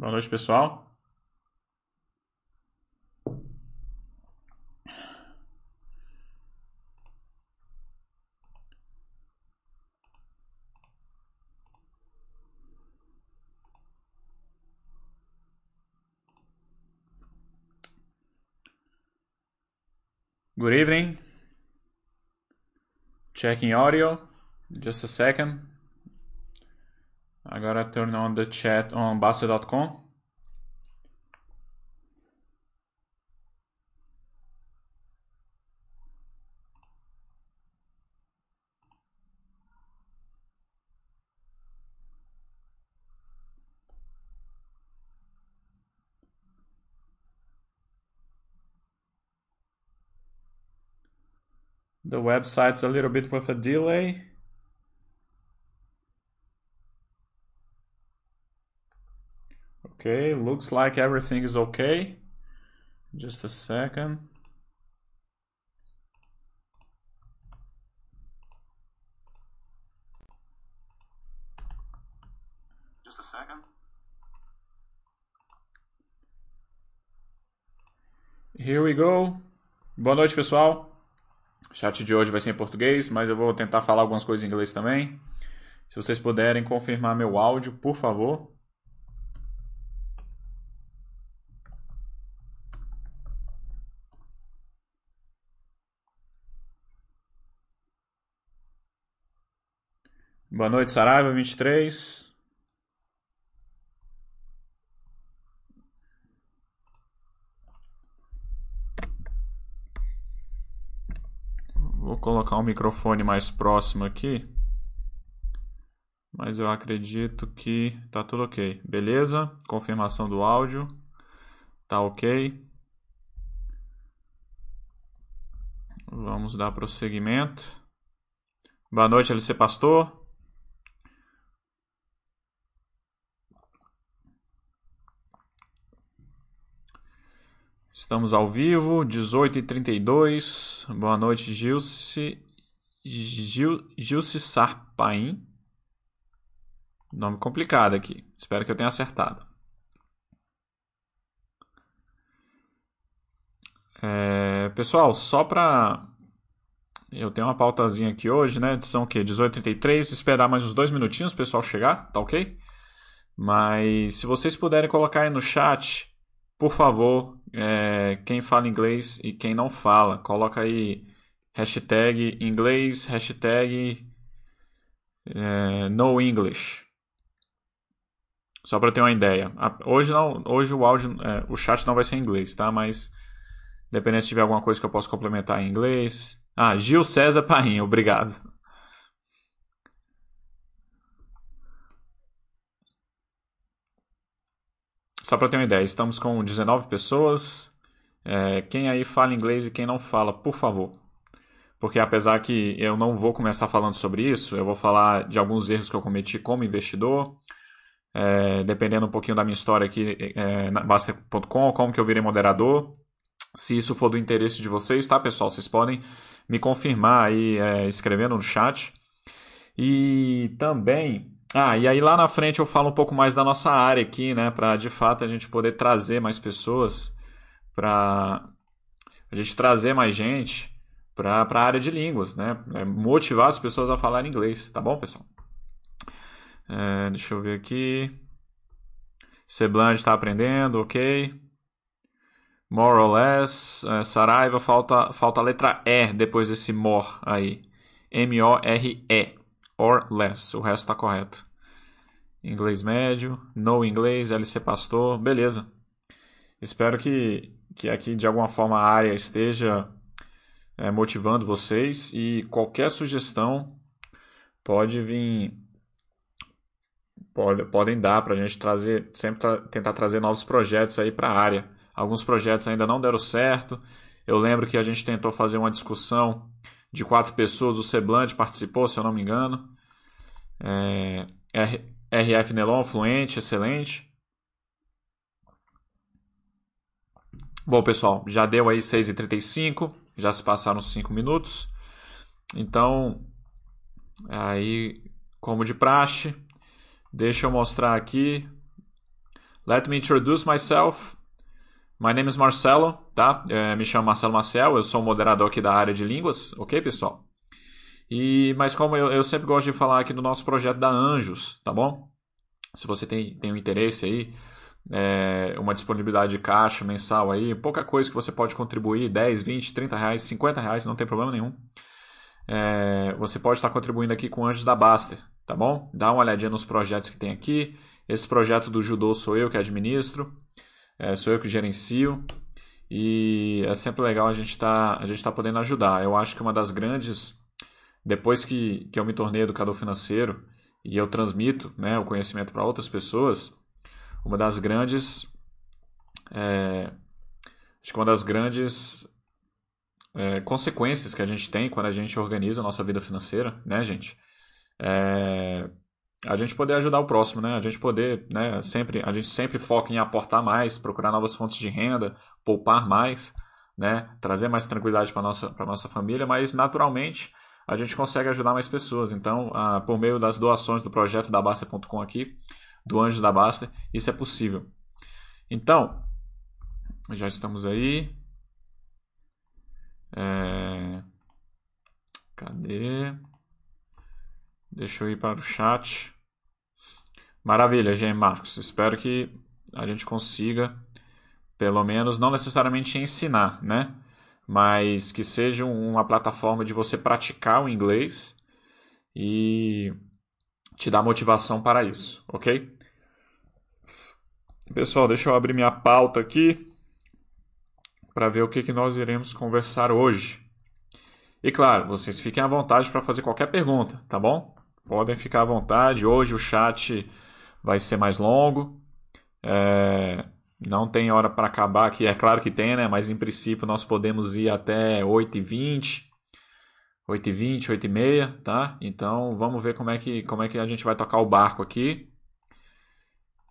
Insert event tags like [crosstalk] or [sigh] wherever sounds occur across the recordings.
Boa noite, pessoal. Good evening. Checking audio. Just a second. I gotta turn on the chat on Basser.com. The website's a little bit with a delay. Okay, looks like everything is okay. Just a second. Just a second. Here we go. Boa noite, pessoal. O chat de hoje vai ser em português, mas eu vou tentar falar algumas coisas em inglês também. Se vocês puderem confirmar meu áudio, por favor. Boa noite, Saraiva 23. Vou colocar o microfone mais próximo aqui. Mas eu acredito que tá tudo ok. Beleza? Confirmação do áudio. Tá ok. Vamos dar prosseguimento. Boa noite, LC Pastor. Estamos ao vivo, 18h32. Boa noite, Gilce. Gil, Gilce Sarpaim. Nome complicado aqui. Espero que eu tenha acertado. É, pessoal, só para. Eu tenho uma pautazinha aqui hoje, né? Edição o quê? 18h33. Esperar mais uns dois minutinhos o pessoal chegar, tá ok? Mas se vocês puderem colocar aí no chat por favor, é, quem fala inglês e quem não fala, coloca aí hashtag inglês, hashtag é, no English. Só para ter uma ideia. Hoje não, hoje o áudio, é, o chat não vai ser em inglês, tá? Mas dependendo se tiver alguma coisa que eu possa complementar em inglês. Ah, Gil César Paim, obrigado. Só para ter uma ideia, estamos com 19 pessoas. É, quem aí fala inglês e quem não fala, por favor. Porque apesar que eu não vou começar falando sobre isso, eu vou falar de alguns erros que eu cometi como investidor. É, dependendo um pouquinho da minha história aqui é, na Basta.com, como que eu virei moderador. Se isso for do interesse de vocês, tá, pessoal? Vocês podem me confirmar aí é, escrevendo no chat. E também ah, e aí lá na frente eu falo um pouco mais da nossa área aqui, né? Para de fato a gente poder trazer mais pessoas, para a gente trazer mais gente para a área de línguas, né? É motivar as pessoas a falar inglês, tá bom, pessoal? É, deixa eu ver aqui. Seblange está aprendendo, ok. More or less. É, Saraiva, falta, falta a letra E depois desse more aí. M-O-R-E or less. O resto está correto. Inglês médio, no inglês, LC Pastor, beleza. Espero que, que aqui de alguma forma a área esteja é, motivando vocês e qualquer sugestão pode vir, pode, podem dar para a gente trazer, sempre tra tentar trazer novos projetos aí para a área. Alguns projetos ainda não deram certo. Eu lembro que a gente tentou fazer uma discussão de quatro pessoas, o Seblante participou, se eu não me engano. É, RF Nelon, fluente, excelente. Bom, pessoal, já deu aí 6h35, já se passaram 5 minutos. Então, aí, como de praxe, deixa eu mostrar aqui. Let me introduce myself. My name is Marcelo, tá? É, me chamo Marcelo Marcel, eu sou moderador aqui da área de línguas, ok, pessoal? E, mas como eu, eu sempre gosto de falar aqui do nosso projeto da Anjos, tá bom? Se você tem, tem um interesse aí, é, uma disponibilidade de caixa mensal aí, pouca coisa que você pode contribuir, 10, 20, 30 reais, 50 reais, não tem problema nenhum. É, você pode estar contribuindo aqui com Anjos da Baster, tá bom? Dá uma olhadinha nos projetos que tem aqui. Esse projeto do judô sou eu que administro. É, sou eu que gerencio e é sempre legal a gente tá, gente tá podendo ajudar. Eu acho que uma das grandes, depois que, que eu me tornei educador financeiro e eu transmito né, o conhecimento para outras pessoas, uma das grandes, é, acho que uma das grandes é, consequências que a gente tem quando a gente organiza a nossa vida financeira, né, gente? É, a gente poder ajudar o próximo, né? A gente poder, né? Sempre, a gente sempre foca em aportar mais, procurar novas fontes de renda, poupar mais, né? Trazer mais tranquilidade para nossa para nossa família, mas naturalmente a gente consegue ajudar mais pessoas. Então, ah, por meio das doações do projeto da Basta.com aqui, do Anjos da Basta, isso é possível. Então, já estamos aí. É... Cadê? Deixa eu ir para o chat. Maravilha, Gem Marcos. Espero que a gente consiga, pelo menos, não necessariamente ensinar, né? Mas que seja uma plataforma de você praticar o inglês e te dar motivação para isso, ok? Pessoal, deixa eu abrir minha pauta aqui para ver o que, que nós iremos conversar hoje. E claro, vocês fiquem à vontade para fazer qualquer pergunta, tá bom? Podem ficar à vontade. Hoje o chat vai ser mais longo. É, não tem hora para acabar aqui, é claro que tem, né? Mas em princípio nós podemos ir até 8h20, 8h20, 8h30, tá? Então vamos ver como é, que, como é que a gente vai tocar o barco aqui.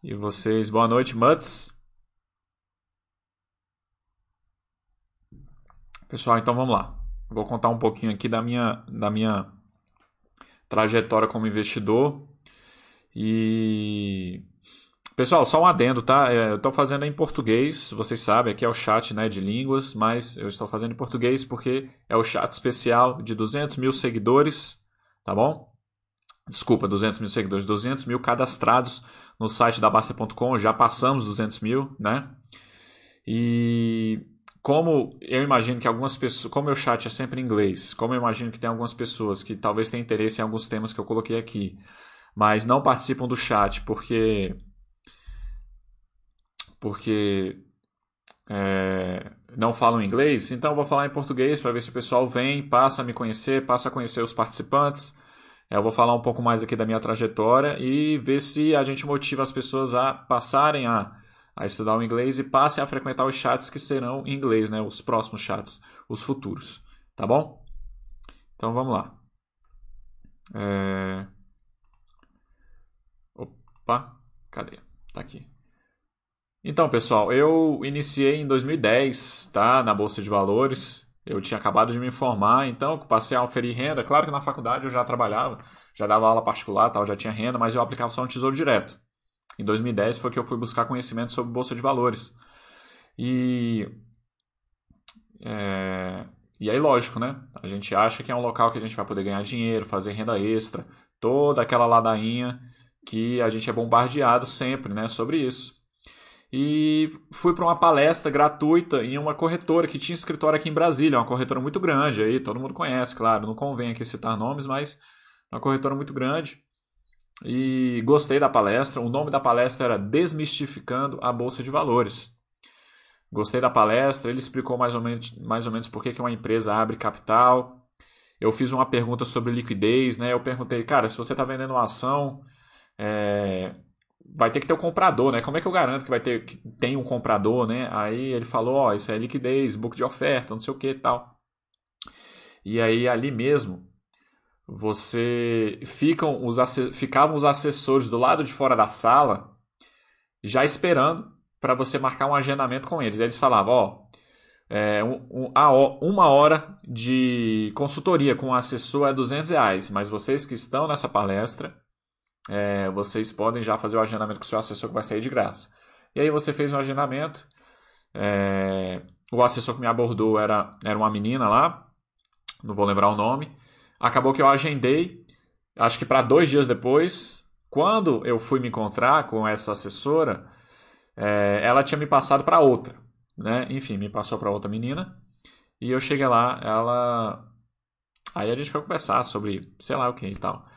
E vocês, boa noite, Mutz. Pessoal, então vamos lá. Vou contar um pouquinho aqui da minha, da minha trajetória como investidor e. Pessoal, só um adendo, tá? É, eu estou fazendo em português, vocês sabem, aqui é o chat né, de línguas, mas eu estou fazendo em português porque é o chat especial de 200 mil seguidores, tá bom? Desculpa, 200 mil seguidores, 200 mil cadastrados no site da Basta.com, já passamos 200 mil, né? E como eu imagino que algumas pessoas, como o chat é sempre em inglês, como eu imagino que tem algumas pessoas que talvez tenham interesse em alguns temas que eu coloquei aqui, mas não participam do chat porque porque é, não falam inglês, então vou falar em português para ver se o pessoal vem, passa a me conhecer, passa a conhecer os participantes. É, eu vou falar um pouco mais aqui da minha trajetória e ver se a gente motiva as pessoas a passarem a, a estudar o inglês e passem a frequentar os chats que serão em inglês, né? Os próximos chats, os futuros. Tá bom? Então vamos lá. É... Opa, cadê? Tá aqui. Então, pessoal, eu iniciei em 2010, tá? Na Bolsa de Valores. Eu tinha acabado de me formar, então passei a oferir renda. Claro que na faculdade eu já trabalhava, já dava aula particular, tal, já tinha renda, mas eu aplicava só no Tesouro Direto. Em 2010 foi que eu fui buscar conhecimento sobre Bolsa de Valores. E. É, e aí, lógico, né? A gente acha que é um local que a gente vai poder ganhar dinheiro, fazer renda extra, toda aquela ladainha que a gente é bombardeado sempre né, sobre isso. E fui para uma palestra gratuita em uma corretora que tinha escritório aqui em Brasília, uma corretora muito grande, aí todo mundo conhece, claro, não convém aqui citar nomes, mas uma corretora muito grande. E gostei da palestra. O nome da palestra era Desmistificando a Bolsa de Valores. Gostei da palestra, ele explicou mais ou menos, mais ou menos por que uma empresa abre capital. Eu fiz uma pergunta sobre liquidez, né? Eu perguntei, cara, se você está vendendo uma ação, é, vai ter que ter o um comprador, né? Como é que eu garanto que vai ter que tem um comprador, né? Aí ele falou, ó, oh, isso é liquidez, book de oferta, não sei o que tal. E aí ali mesmo você ficam os ficavam os assessores do lado de fora da sala já esperando para você marcar um agendamento com eles. Eles falavam, ó, é, um, um, uma hora de consultoria com o assessor é 200 reais, mas vocês que estão nessa palestra, é, vocês podem já fazer o agendamento com o seu assessor que vai sair de graça. E aí você fez um agendamento. É, o assessor que me abordou era, era uma menina lá, não vou lembrar o nome. Acabou que eu agendei, acho que para dois dias depois, quando eu fui me encontrar com essa assessora, é, ela tinha me passado para outra, né? Enfim, me passou para outra menina. E eu cheguei lá, ela. Aí a gente foi conversar sobre sei lá o que e tal.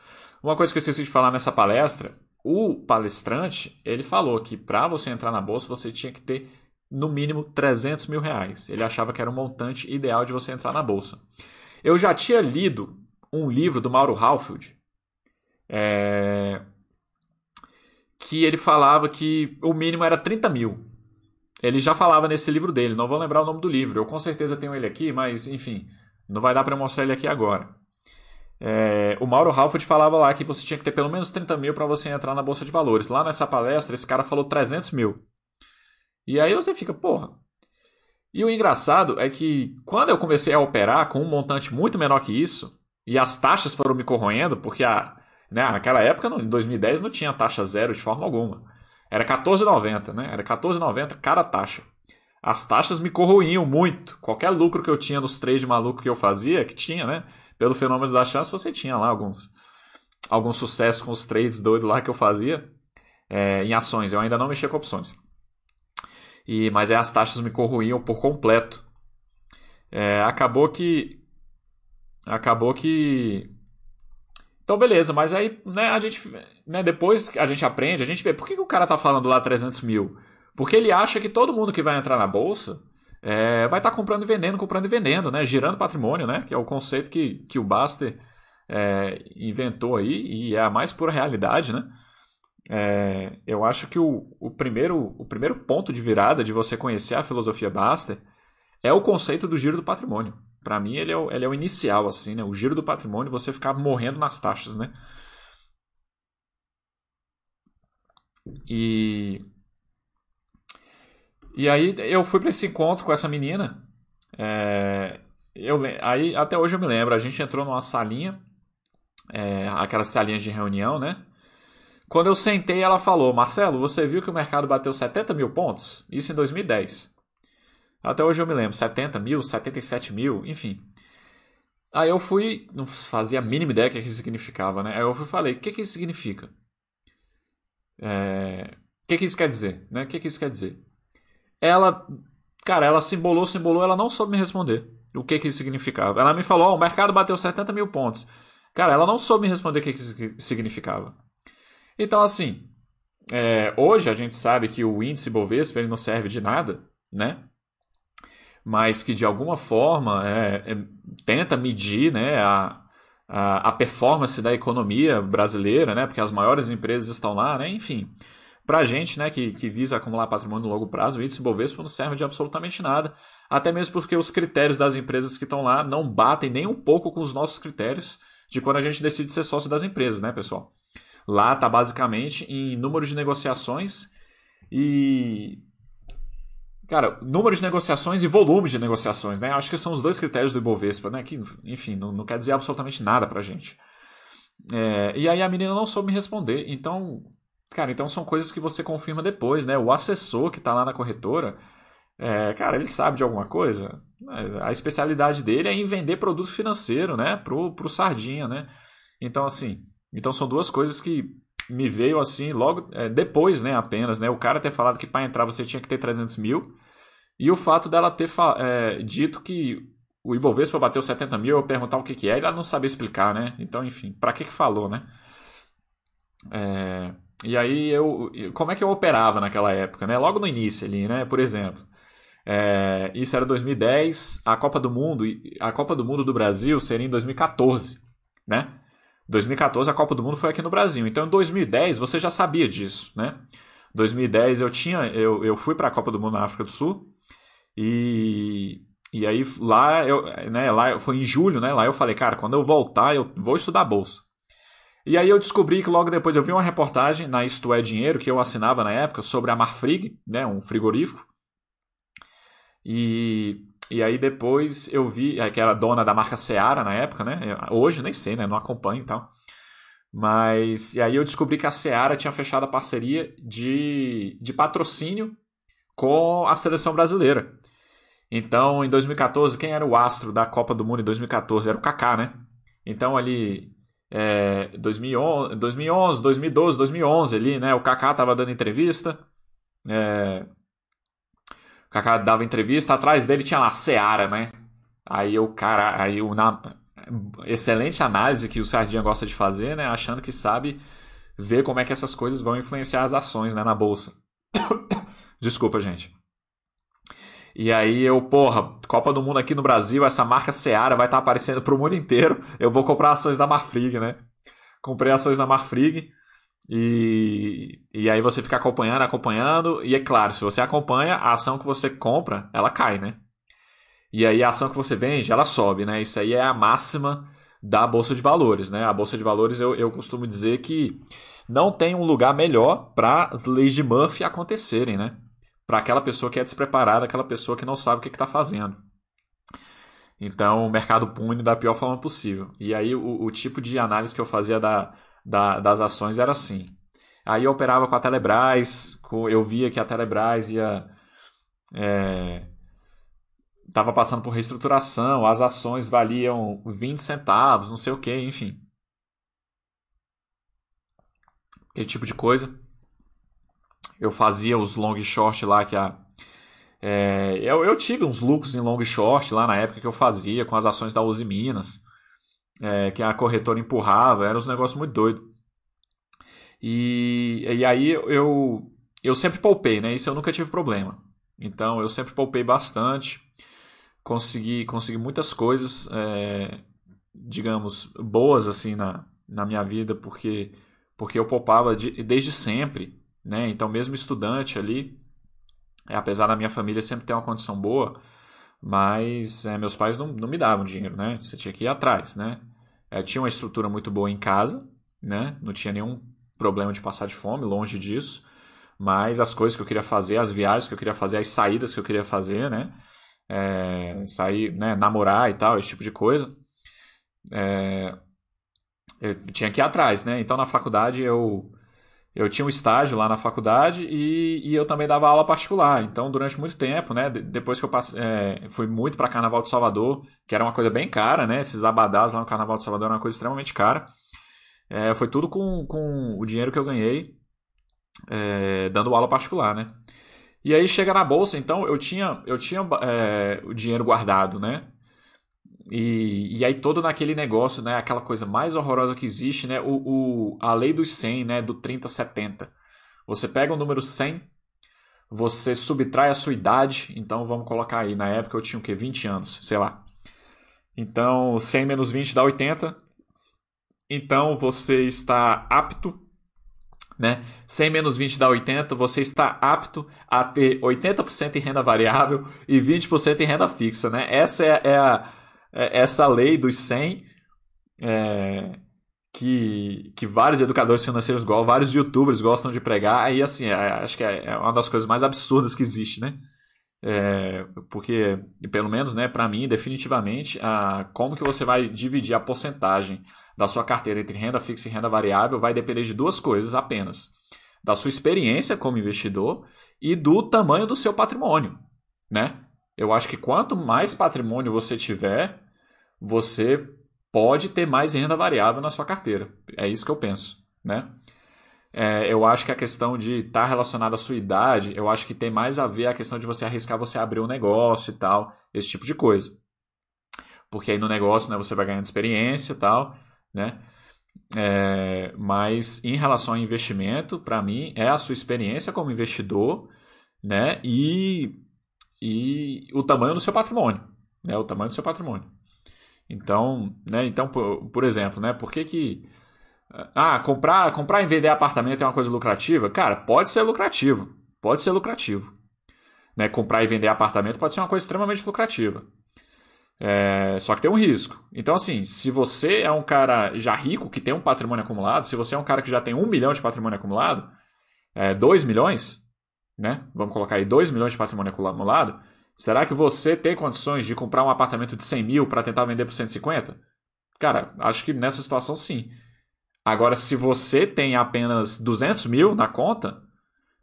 Uma coisa que eu esqueci de falar nessa palestra, o palestrante, ele falou que para você entrar na bolsa você tinha que ter no mínimo 300 mil reais. Ele achava que era o montante ideal de você entrar na bolsa. Eu já tinha lido um livro do Mauro Halfield, é... que ele falava que o mínimo era 30 mil. Ele já falava nesse livro dele, não vou lembrar o nome do livro. Eu com certeza tenho ele aqui, mas enfim, não vai dar para mostrar ele aqui agora. É, o Mauro Halford falava lá que você tinha que ter pelo menos 30 mil para você entrar na Bolsa de Valores. Lá nessa palestra, esse cara falou 300 mil. E aí você fica, porra. E o engraçado é que quando eu comecei a operar com um montante muito menor que isso, e as taxas foram me corroendo, porque a, né, naquela época, em 2010, não tinha taxa zero de forma alguma. Era 14,90, né? Era 14,90 cada taxa. As taxas me corroíam muito. Qualquer lucro que eu tinha nos trades de maluco que eu fazia, que tinha, né? Pelo fenômeno da chance, você tinha lá alguns, algum sucesso com os trades doidos lá que eu fazia é, em ações. Eu ainda não mexia com opções. E, mas aí as taxas me corroíam por completo. É, acabou que. Acabou que. Então, beleza, mas aí, né, a gente. Né, depois a gente aprende, a gente vê. Por que, que o cara tá falando lá 300 mil? Porque ele acha que todo mundo que vai entrar na bolsa é, vai estar tá comprando e vendendo, comprando e vendendo, né? Girando patrimônio, né? Que é o conceito que, que o Baster é, inventou aí e é a mais pura realidade, né? É, eu acho que o, o, primeiro, o primeiro ponto de virada de você conhecer a filosofia Baster é o conceito do giro do patrimônio. Para mim, ele é, o, ele é o inicial, assim, né? O giro do patrimônio, você ficar morrendo nas taxas, né? E e aí eu fui para esse encontro com essa menina. É, eu, aí até hoje eu me lembro, a gente entrou numa salinha, é, aquelas salinhas de reunião, né? Quando eu sentei, ela falou: Marcelo, você viu que o mercado bateu 70 mil pontos? Isso em 2010. Até hoje eu me lembro: 70 mil, 77 mil, enfim. Aí eu fui, não fazia a mínima ideia do que isso significava, né? Aí eu fui falei: o que, que isso significa? É, o que, que isso quer dizer? Né? O que, que isso quer dizer? Ela, cara, ela se embolou, ela não soube me responder o que que isso significava. Ela me falou, oh, o mercado bateu 70 mil pontos. Cara, ela não soube me responder o que que isso significava. Então, assim, é, hoje a gente sabe que o índice Bovespa ele não serve de nada, né? Mas que de alguma forma é, é, tenta medir né, a, a, a, performance da economia brasileira, né? Porque as maiores empresas estão lá, né? Enfim. Para a gente, né, que, que visa acumular patrimônio no longo prazo, o índice Bovespa não serve de absolutamente nada, até mesmo porque os critérios das empresas que estão lá não batem nem um pouco com os nossos critérios de quando a gente decide ser sócio das empresas, né, pessoal? Lá está basicamente em número de negociações e Cara, número de negociações e volume de negociações, né? Acho que são os dois critérios do Ibovespa, né? Que, enfim, não, não quer dizer absolutamente nada pra gente. É, e aí a menina não soube me responder. Então, Cara, então são coisas que você confirma depois, né? O assessor que está lá na corretora, é, cara, ele sabe de alguma coisa. A especialidade dele é em vender produto financeiro, né? Pro, pro Sardinha, né? Então, assim, então são duas coisas que me veio assim logo é, depois, né? Apenas, né? O cara ter falado que para entrar você tinha que ter 300 mil e o fato dela ter é, dito que o Ibovespa bateu 70 mil, eu perguntar o que, que é, e ela não sabia explicar, né? Então, enfim, para que que falou, né? É... E aí eu. Como é que eu operava naquela época, né? Logo no início ali, né? Por exemplo. É, isso era 2010, a Copa do Mundo, a Copa do Mundo do Brasil seria em 2014, né? 2014 a Copa do Mundo foi aqui no Brasil. Então em 2010 você já sabia disso, né? 2010 eu tinha eu, eu fui para a Copa do Mundo na África do Sul e e aí lá eu, né, lá foi em julho, né? Lá eu falei, cara, quando eu voltar eu vou estudar bolsa. E aí eu descobri que logo depois eu vi uma reportagem na Isto é Dinheiro, que eu assinava na época, sobre a Marfrig, né, um frigorífico. E, e aí depois eu vi, é, que era dona da marca Seara na época, né? Hoje nem sei, né? Não acompanho e tal. Mas, e aí eu descobri que a Seara tinha fechado a parceria de, de patrocínio com a seleção brasileira. Então, em 2014, quem era o astro da Copa do Mundo em 2014? Era o Kaká, né? Então, ali, é, 2011, 2011, 2012, 2011 ali, né? O Kaká tava dando entrevista. É, o Kaká dava entrevista, atrás dele tinha lá Seara, né? Aí o cara, aí o na, excelente análise que o Sardinha gosta de fazer, né? Achando que sabe ver como é que essas coisas vão influenciar as ações, né, na bolsa. [coughs] Desculpa, gente. E aí eu, porra, Copa do Mundo aqui no Brasil, essa marca Seara vai estar tá aparecendo pro mundo inteiro. Eu vou comprar ações da Marfrig, né? Comprei ações da Marfrig. E, e aí você fica acompanhando, acompanhando. E é claro, se você acompanha, a ação que você compra, ela cai, né? E aí a ação que você vende, ela sobe, né? Isso aí é a máxima da Bolsa de Valores, né? A Bolsa de Valores, eu, eu costumo dizer que não tem um lugar melhor para as leis de Murphy acontecerem, né? Para aquela pessoa que é despreparada, aquela pessoa que não sabe o que está fazendo. Então, o mercado pune da pior forma possível. E aí, o, o tipo de análise que eu fazia da, da, das ações era assim. Aí eu operava com a Telebrás, eu via que a Telebrás ia. Estava é, passando por reestruturação, as ações valiam 20 centavos, não sei o que, enfim. Aquele tipo de coisa eu fazia os long short lá que a é, eu, eu, tive uns lucros em long short lá na época que eu fazia com as ações da Uzi Minas, é, que a corretora empurrava, era um negócio muito doido. E, e aí eu, eu sempre poupei, né? Isso eu nunca tive problema. Então eu sempre poupei bastante, consegui, consegui muitas coisas, é, digamos, boas assim na, na minha vida, porque, porque eu poupava de, desde sempre. Né? Então, mesmo estudante ali, é, apesar da minha família sempre ter uma condição boa, mas é, meus pais não, não me davam dinheiro, né? Você tinha que ir atrás, né? É, tinha uma estrutura muito boa em casa, né? Não tinha nenhum problema de passar de fome, longe disso. Mas as coisas que eu queria fazer, as viagens que eu queria fazer, as saídas que eu queria fazer, né? É, sair, né? Namorar e tal, esse tipo de coisa. É, eu tinha que ir atrás, né? Então na faculdade eu eu tinha um estágio lá na faculdade e, e eu também dava aula particular. Então, durante muito tempo, né, depois que eu passei, é, fui muito para Carnaval de Salvador, que era uma coisa bem cara, né, esses abadás lá no Carnaval de Salvador era uma coisa extremamente cara. É, foi tudo com, com o dinheiro que eu ganhei é, dando aula particular, né. E aí chega na bolsa, então eu tinha, eu tinha é, o dinheiro guardado, né? E, e aí todo naquele negócio, né, aquela coisa mais horrorosa que existe, né, o, o, a lei dos 100, né, do 30-70. Você pega o número 100, você subtrai a sua idade, então vamos colocar aí, na época eu tinha o quê? 20 anos, sei lá. Então 100 menos 20 dá 80. Então você está apto, né? 100 menos 20 dá 80, você está apto a ter 80% em renda variável e 20% em renda fixa, né? Essa é, é a essa lei dos 100 é, que, que vários educadores financeiros gostam, vários youtubers gostam de pregar, aí assim, é, acho que é, é uma das coisas mais absurdas que existe, né? É, porque, pelo menos, né, para mim, definitivamente, a, como que você vai dividir a porcentagem da sua carteira entre renda fixa e renda variável vai depender de duas coisas apenas: da sua experiência como investidor e do tamanho do seu patrimônio, né? Eu acho que quanto mais patrimônio você tiver, você pode ter mais renda variável na sua carteira. É isso que eu penso, né? É, eu acho que a questão de estar tá relacionada à sua idade, eu acho que tem mais a ver a questão de você arriscar você abrir um negócio e tal, esse tipo de coisa. Porque aí no negócio né, você vai ganhando experiência e tal, né? É, mas em relação ao investimento, para mim, é a sua experiência como investidor, né? E, e o tamanho do seu patrimônio, né? O tamanho do seu patrimônio. Então, né, então por, por exemplo, né, por que que ah, comprar, comprar e vender apartamento é uma coisa lucrativa? Cara, pode ser lucrativo. Pode ser lucrativo. Né, comprar e vender apartamento pode ser uma coisa extremamente lucrativa. É, só que tem um risco. Então, assim, se você é um cara já rico, que tem um patrimônio acumulado, se você é um cara que já tem um milhão de patrimônio acumulado, é, 2 milhões, né? Vamos colocar aí 2 milhões de patrimônio acumulado, Será que você tem condições de comprar um apartamento de 100 mil para tentar vender por 150? Cara, acho que nessa situação sim. Agora, se você tem apenas 200 mil na conta,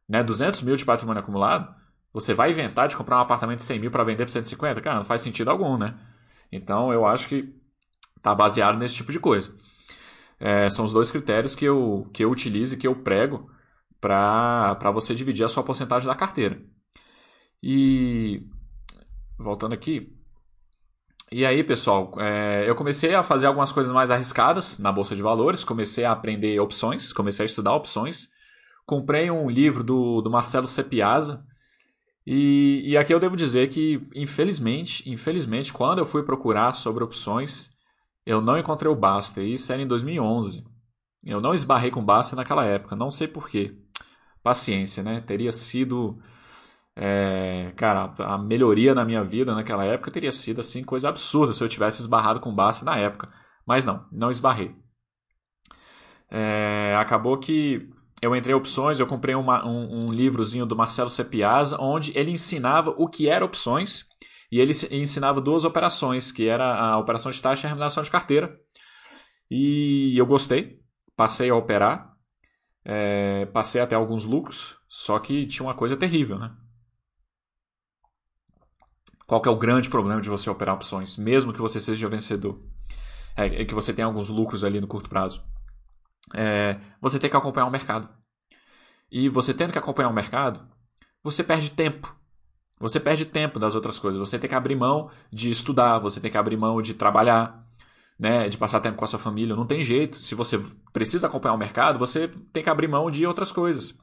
né, 200 mil de patrimônio acumulado, você vai inventar de comprar um apartamento de 100 mil para vender por 150? Cara, não faz sentido algum, né? Então, eu acho que tá baseado nesse tipo de coisa. É, são os dois critérios que eu, que eu utilizo e que eu prego para você dividir a sua porcentagem da carteira. E voltando aqui. E aí, pessoal, é, eu comecei a fazer algumas coisas mais arriscadas na Bolsa de Valores, comecei a aprender opções, comecei a estudar opções. Comprei um livro do, do Marcelo Sepiazza. E, e aqui eu devo dizer que, infelizmente, infelizmente, quando eu fui procurar sobre opções, eu não encontrei o Basta. Isso era em 2011. Eu não esbarrei com Basta naquela época, não sei porquê paciência, né? Teria sido. É, cara, a melhoria na minha vida naquela época teria sido assim coisa absurda se eu tivesse esbarrado com Basta na época. Mas não, não esbarrei. É, acabou que eu entrei em opções, eu comprei uma, um, um, livrozinho do Marcelo Sepiazza, onde ele ensinava o que era opções e ele ensinava duas operações, que era a operação de taxa e a remuneração de carteira. E eu gostei, passei a operar é, passei até alguns lucros, só que tinha uma coisa terrível, né? Qual que é o grande problema de você operar opções, mesmo que você seja vencedor? É, é que você tem alguns lucros ali no curto prazo. É, você tem que acompanhar o mercado. E você tendo que acompanhar o mercado, você perde tempo. Você perde tempo das outras coisas. Você tem que abrir mão de estudar, você tem que abrir mão de trabalhar, né, de passar tempo com a sua família. Não tem jeito. Se você precisa acompanhar o mercado, você tem que abrir mão de outras coisas.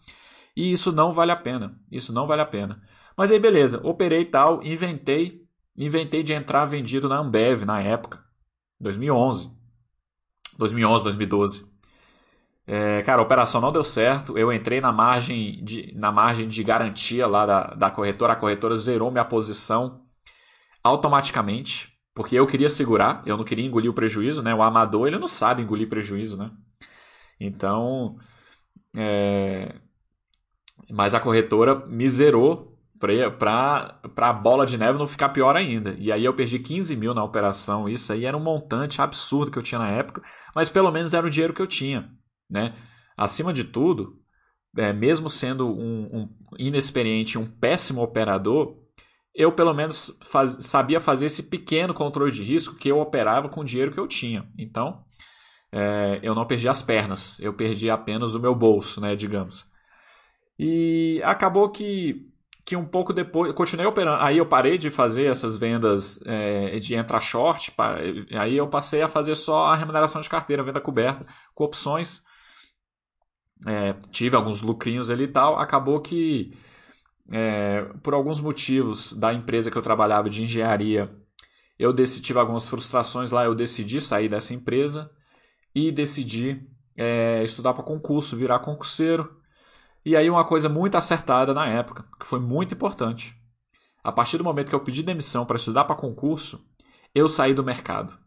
E isso não vale a pena. Isso não vale a pena. Mas aí, beleza, operei tal, inventei, inventei de entrar vendido na Ambev na época, 2011. 2011, 2012. É, cara, a operação não deu certo. Eu entrei na margem de, na margem de garantia lá da, da corretora. A corretora zerou minha posição automaticamente. Porque eu queria segurar, eu não queria engolir o prejuízo, né? O amador, ele não sabe engolir prejuízo, né? Então, é... mas a corretora me zerou para a bola de neve não ficar pior ainda. E aí eu perdi 15 mil na operação. Isso aí era um montante absurdo que eu tinha na época, mas pelo menos era o dinheiro que eu tinha. Né? Acima de tudo, é, mesmo sendo um, um inexperiente, um péssimo operador, eu pelo menos faz, sabia fazer esse pequeno controle de risco que eu operava com o dinheiro que eu tinha. Então, é, eu não perdi as pernas, eu perdi apenas o meu bolso, né, digamos. E acabou que, que um pouco depois, continuei operando. Aí eu parei de fazer essas vendas é, de entrar short, aí eu passei a fazer só a remuneração de carteira, venda coberta, com opções. É, tive alguns lucrinhos ali e tal. Acabou que é, por alguns motivos da empresa que eu trabalhava de engenharia, eu decidi, tive algumas frustrações lá, eu decidi sair dessa empresa e decidi estudar para concurso, virar concurseiro. E aí uma coisa muito acertada na época, que foi muito importante. A partir do momento que eu pedi demissão para estudar para concurso, eu saí do mercado.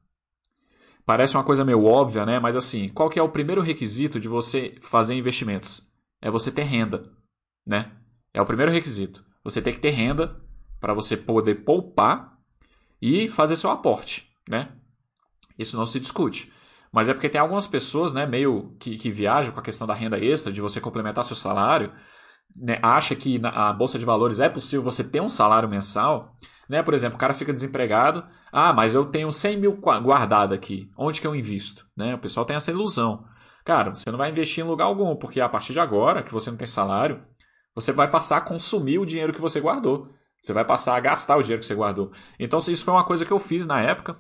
Parece uma coisa meio óbvia, né? Mas assim, qual que é o primeiro requisito de você fazer investimentos? É você ter renda, né? É o primeiro requisito. Você tem que ter renda para você poder poupar e fazer seu aporte, né? Isso não se discute. Mas é porque tem algumas pessoas, né, meio que, que viajam com a questão da renda extra, de você complementar seu salário, né, acha que na bolsa de valores é possível você ter um salário mensal, né? Por exemplo, o cara fica desempregado, ah, mas eu tenho 100 mil guardado aqui, onde que eu invisto? Né? O pessoal tem essa ilusão. Cara, você não vai investir em lugar algum, porque a partir de agora, que você não tem salário, você vai passar a consumir o dinheiro que você guardou. Você vai passar a gastar o dinheiro que você guardou. Então, isso foi uma coisa que eu fiz na época.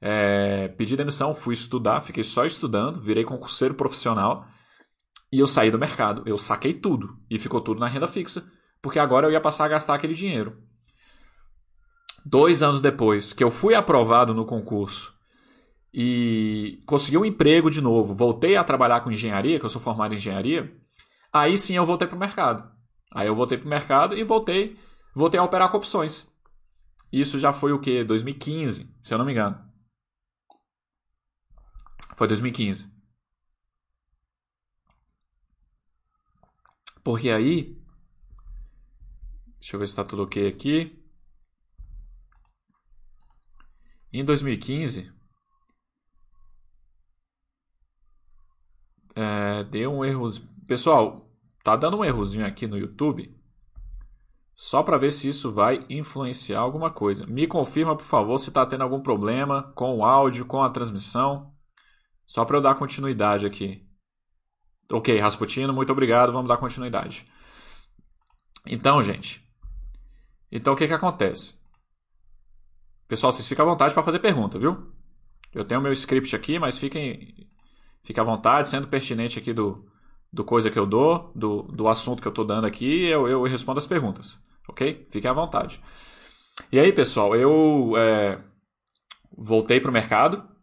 É, pedi demissão, fui estudar, fiquei só estudando, virei concurseiro profissional e eu saí do mercado. Eu saquei tudo e ficou tudo na renda fixa, porque agora eu ia passar a gastar aquele dinheiro. Dois anos depois que eu fui aprovado no concurso e consegui um emprego de novo, voltei a trabalhar com engenharia, que eu sou formado em engenharia, aí sim eu voltei para o mercado. Aí eu voltei para o mercado e voltei, voltei a operar com opções. Isso já foi o que? 2015, se eu não me engano. Foi 2015. Porque aí. Deixa eu ver se está tudo ok aqui. Em 2015. É, deu um errozinho. Pessoal, tá dando um errozinho aqui no YouTube. Só para ver se isso vai influenciar alguma coisa. Me confirma, por favor, se está tendo algum problema com o áudio, com a transmissão. Só para eu dar continuidade aqui. Ok, Rasputino, muito obrigado. Vamos dar continuidade. Então, gente. Então, o que, que acontece? Pessoal, vocês ficam à vontade para fazer pergunta, viu? Eu tenho meu script aqui, mas fiquem, fiquem à vontade, sendo pertinente aqui do, do coisa que eu dou, do, do assunto que eu estou dando aqui, eu, eu respondo as perguntas, ok? Fiquem à vontade. E aí, pessoal, eu é, voltei para o mercado.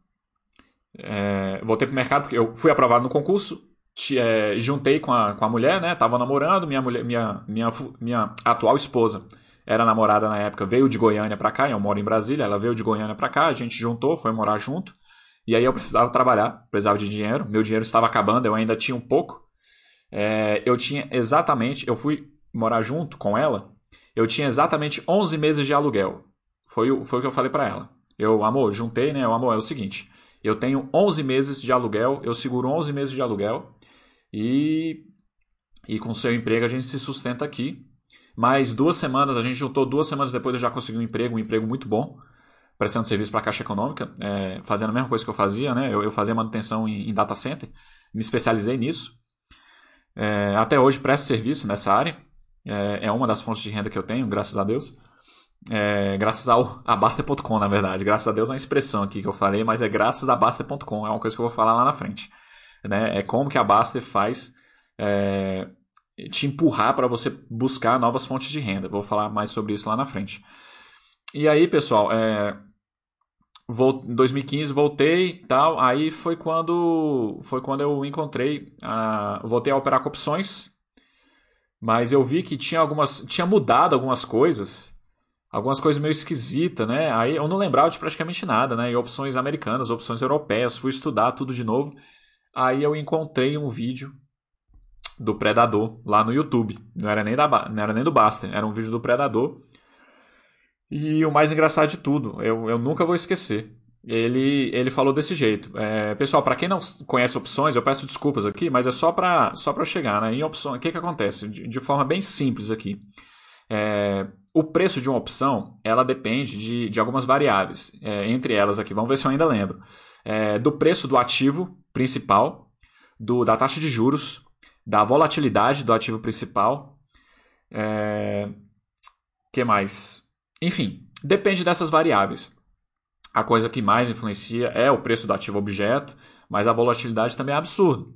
É, voltei para o mercado porque eu fui aprovado no concurso, te, é, juntei com a, com a mulher, né? Tava namorando, minha, mulher, minha, minha, minha atual esposa era namorada na época, veio de Goiânia para cá, eu moro em Brasília, ela veio de Goiânia para cá, a gente juntou, foi morar junto. E aí eu precisava trabalhar, precisava de dinheiro, meu dinheiro estava acabando, eu ainda tinha um pouco. É, eu tinha exatamente, eu fui morar junto com ela, eu tinha exatamente 11 meses de aluguel. Foi, foi o que eu falei para ela. Eu, amor, juntei, né? O amor, é o seguinte, eu tenho 11 meses de aluguel, eu seguro 11 meses de aluguel e, e com seu emprego a gente se sustenta aqui. Mais duas semanas, a gente juntou duas semanas depois, eu já consegui um emprego, um emprego muito bom, prestando serviço para a Caixa Econômica, é, fazendo a mesma coisa que eu fazia, né? Eu, eu fazia manutenção em, em, data center, me especializei nisso. É, até hoje presto serviço nessa área, é, é, uma das fontes de renda que eu tenho, graças a Deus. É, graças ao a Baster.com, na verdade. Graças a Deus é uma expressão aqui que eu falei, mas é graças a Baster.com, é uma coisa que eu vou falar lá na frente. Né? É como que a Baster faz é, te empurrar para você buscar novas fontes de renda. Vou falar mais sobre isso lá na frente. E aí, pessoal, é, em 2015 voltei tal. Aí foi quando foi quando eu encontrei, a, voltei a operar com opções, mas eu vi que tinha algumas, tinha mudado algumas coisas, algumas coisas meio esquisitas, né? Aí eu não lembrava de praticamente nada, né? E opções americanas, opções europeias, fui estudar tudo de novo. Aí eu encontrei um vídeo do Predador lá no YouTube. Não era nem, da, não era nem do Baster, era um vídeo do Predador. E o mais engraçado de tudo, eu, eu nunca vou esquecer. Ele, ele falou desse jeito. É, pessoal, para quem não conhece opções, eu peço desculpas aqui, mas é só para só chegar. Né? Em opções, o que, que acontece? De, de forma bem simples aqui. É, o preço de uma opção ela depende de, de algumas variáveis. É, entre elas aqui, vamos ver se eu ainda lembro. É, do preço do ativo principal, do, da taxa de juros, da volatilidade do ativo principal. É... que mais? Enfim, depende dessas variáveis. A coisa que mais influencia é o preço do ativo objeto, mas a volatilidade também é absurdo.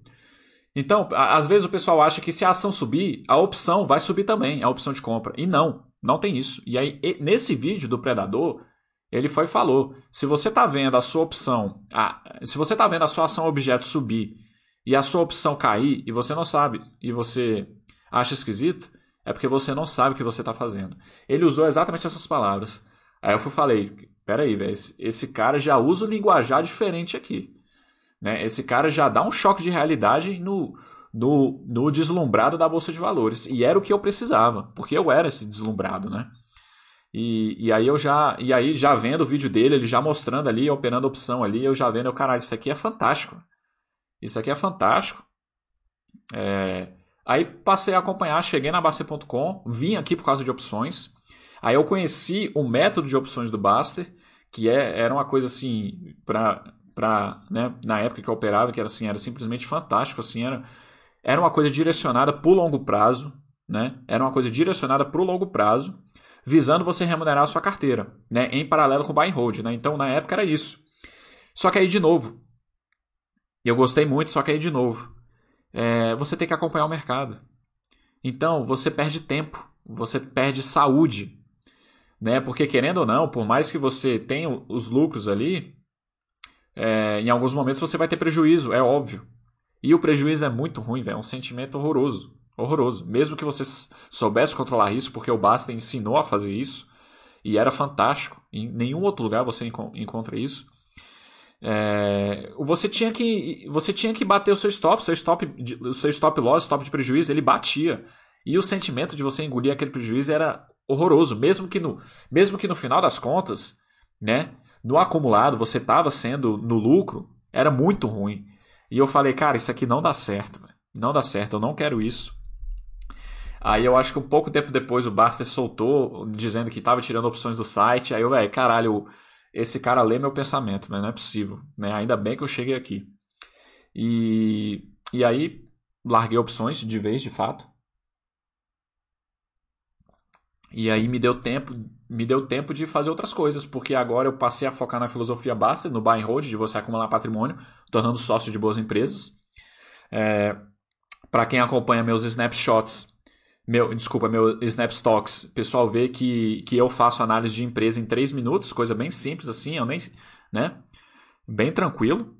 Então, às vezes o pessoal acha que se a ação subir, a opção vai subir também, a opção de compra. E não, não tem isso. E aí, nesse vídeo do Predador, ele foi e falou: se você está vendo a sua opção, a, se você está vendo a sua ação objeto subir e a sua opção cair e você não sabe e você acha esquisito, é porque você não sabe o que você está fazendo. Ele usou exatamente essas palavras. Aí eu fui falei, peraí, velho, esse cara já usa o linguajar diferente aqui. Né? Esse cara já dá um choque de realidade no, no, no deslumbrado da Bolsa de Valores. E era o que eu precisava, porque eu era esse deslumbrado, né? E, e aí eu já e aí já vendo o vídeo dele, ele já mostrando ali, operando opção ali, eu já vendo, eu, caralho, isso aqui é fantástico. Isso aqui é fantástico. É... Aí passei a acompanhar, cheguei na Baster.com, vim aqui por causa de opções. Aí eu conheci o método de opções do Baster, que é, era uma coisa assim, para pra, né, na época que eu operava, que era assim, era simplesmente fantástico, assim, era, era uma coisa direcionada para o longo prazo, né? Era uma coisa direcionada para o longo prazo, visando você remunerar a sua carteira, né? Em paralelo com o buy and hold, né? Então, na época era isso. Só que aí, de novo, eu gostei muito, só que aí de novo, é, você tem que acompanhar o mercado. Então você perde tempo, você perde saúde, né? Porque querendo ou não, por mais que você tenha os lucros ali, é, em alguns momentos você vai ter prejuízo, é óbvio. E o prejuízo é muito ruim, velho, é um sentimento horroroso, horroroso. Mesmo que você soubesse controlar isso, porque o Basta ensinou a fazer isso e era fantástico. Em nenhum outro lugar você encontra isso. É, você tinha que você tinha que bater o seu stop, seu stop, o seu stop loss, stop de prejuízo, ele batia. E o sentimento de você engolir aquele prejuízo era horroroso, mesmo que no, mesmo que no final das contas, né, no acumulado você estava sendo no lucro, era muito ruim. E eu falei, cara, isso aqui não dá certo, não dá certo, eu não quero isso. Aí eu acho que um pouco tempo depois o Baster soltou, dizendo que estava tirando opções do site. Aí eu, velho, caralho, esse cara lê meu pensamento, mas não é possível. Né? Ainda bem que eu cheguei aqui. E, e aí larguei opções de vez, de fato. E aí me deu tempo, me deu tempo de fazer outras coisas, porque agora eu passei a focar na filosofia Baster, no buy and hold, de você acumular patrimônio, tornando sócio de boas empresas. É, Para quem acompanha meus snapshots, meu, desculpa, meu Snapstocks, pessoal vê que, que eu faço análise de empresa em 3 minutos, coisa bem simples assim, eu nem, né? Bem tranquilo.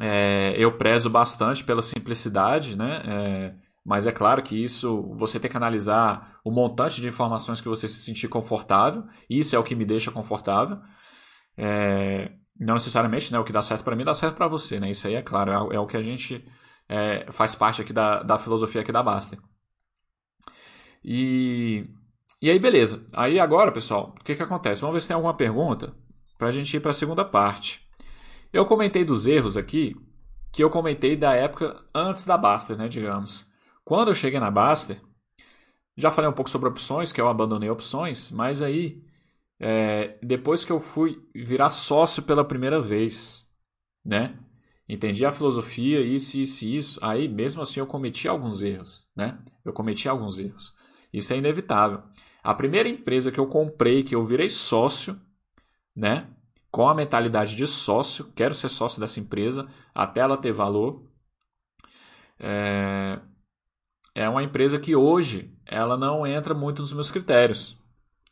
É, eu prezo bastante pela simplicidade, né? É, mas é claro que isso você tem que analisar o montante de informações que você se sentir confortável. Isso é o que me deixa confortável. É, não necessariamente né, o que dá certo para mim dá certo para você. Né? Isso aí é claro, é, é o que a gente é, faz parte aqui da, da filosofia aqui da Basta. E, e aí, beleza. Aí agora, pessoal, o que, que acontece? Vamos ver se tem alguma pergunta para a gente ir para a segunda parte. Eu comentei dos erros aqui, que eu comentei da época antes da Baster, né, digamos. Quando eu cheguei na Baster, já falei um pouco sobre opções, que eu abandonei opções, mas aí, é, depois que eu fui virar sócio pela primeira vez, né? Entendi a filosofia, isso, isso, isso. Aí, mesmo assim, eu cometi alguns erros, né? Eu cometi alguns erros. Isso é inevitável. A primeira empresa que eu comprei, que eu virei sócio, né? Com a mentalidade de sócio, quero ser sócio dessa empresa até ela ter valor. É, é uma empresa que hoje ela não entra muito nos meus critérios.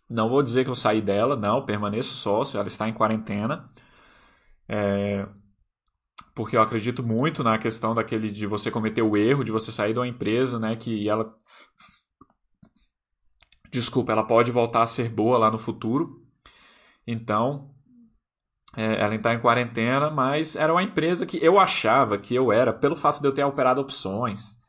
Não vou dizer que eu saí dela, não, permaneço sócio, ela está em quarentena. É, porque eu acredito muito na questão daquele de você cometer o erro, de você sair de uma empresa, né, que ela desculpa, ela pode voltar a ser boa lá no futuro. Então, é, ela está em quarentena, mas era uma empresa que eu achava que eu era, pelo fato de eu ter operado opções,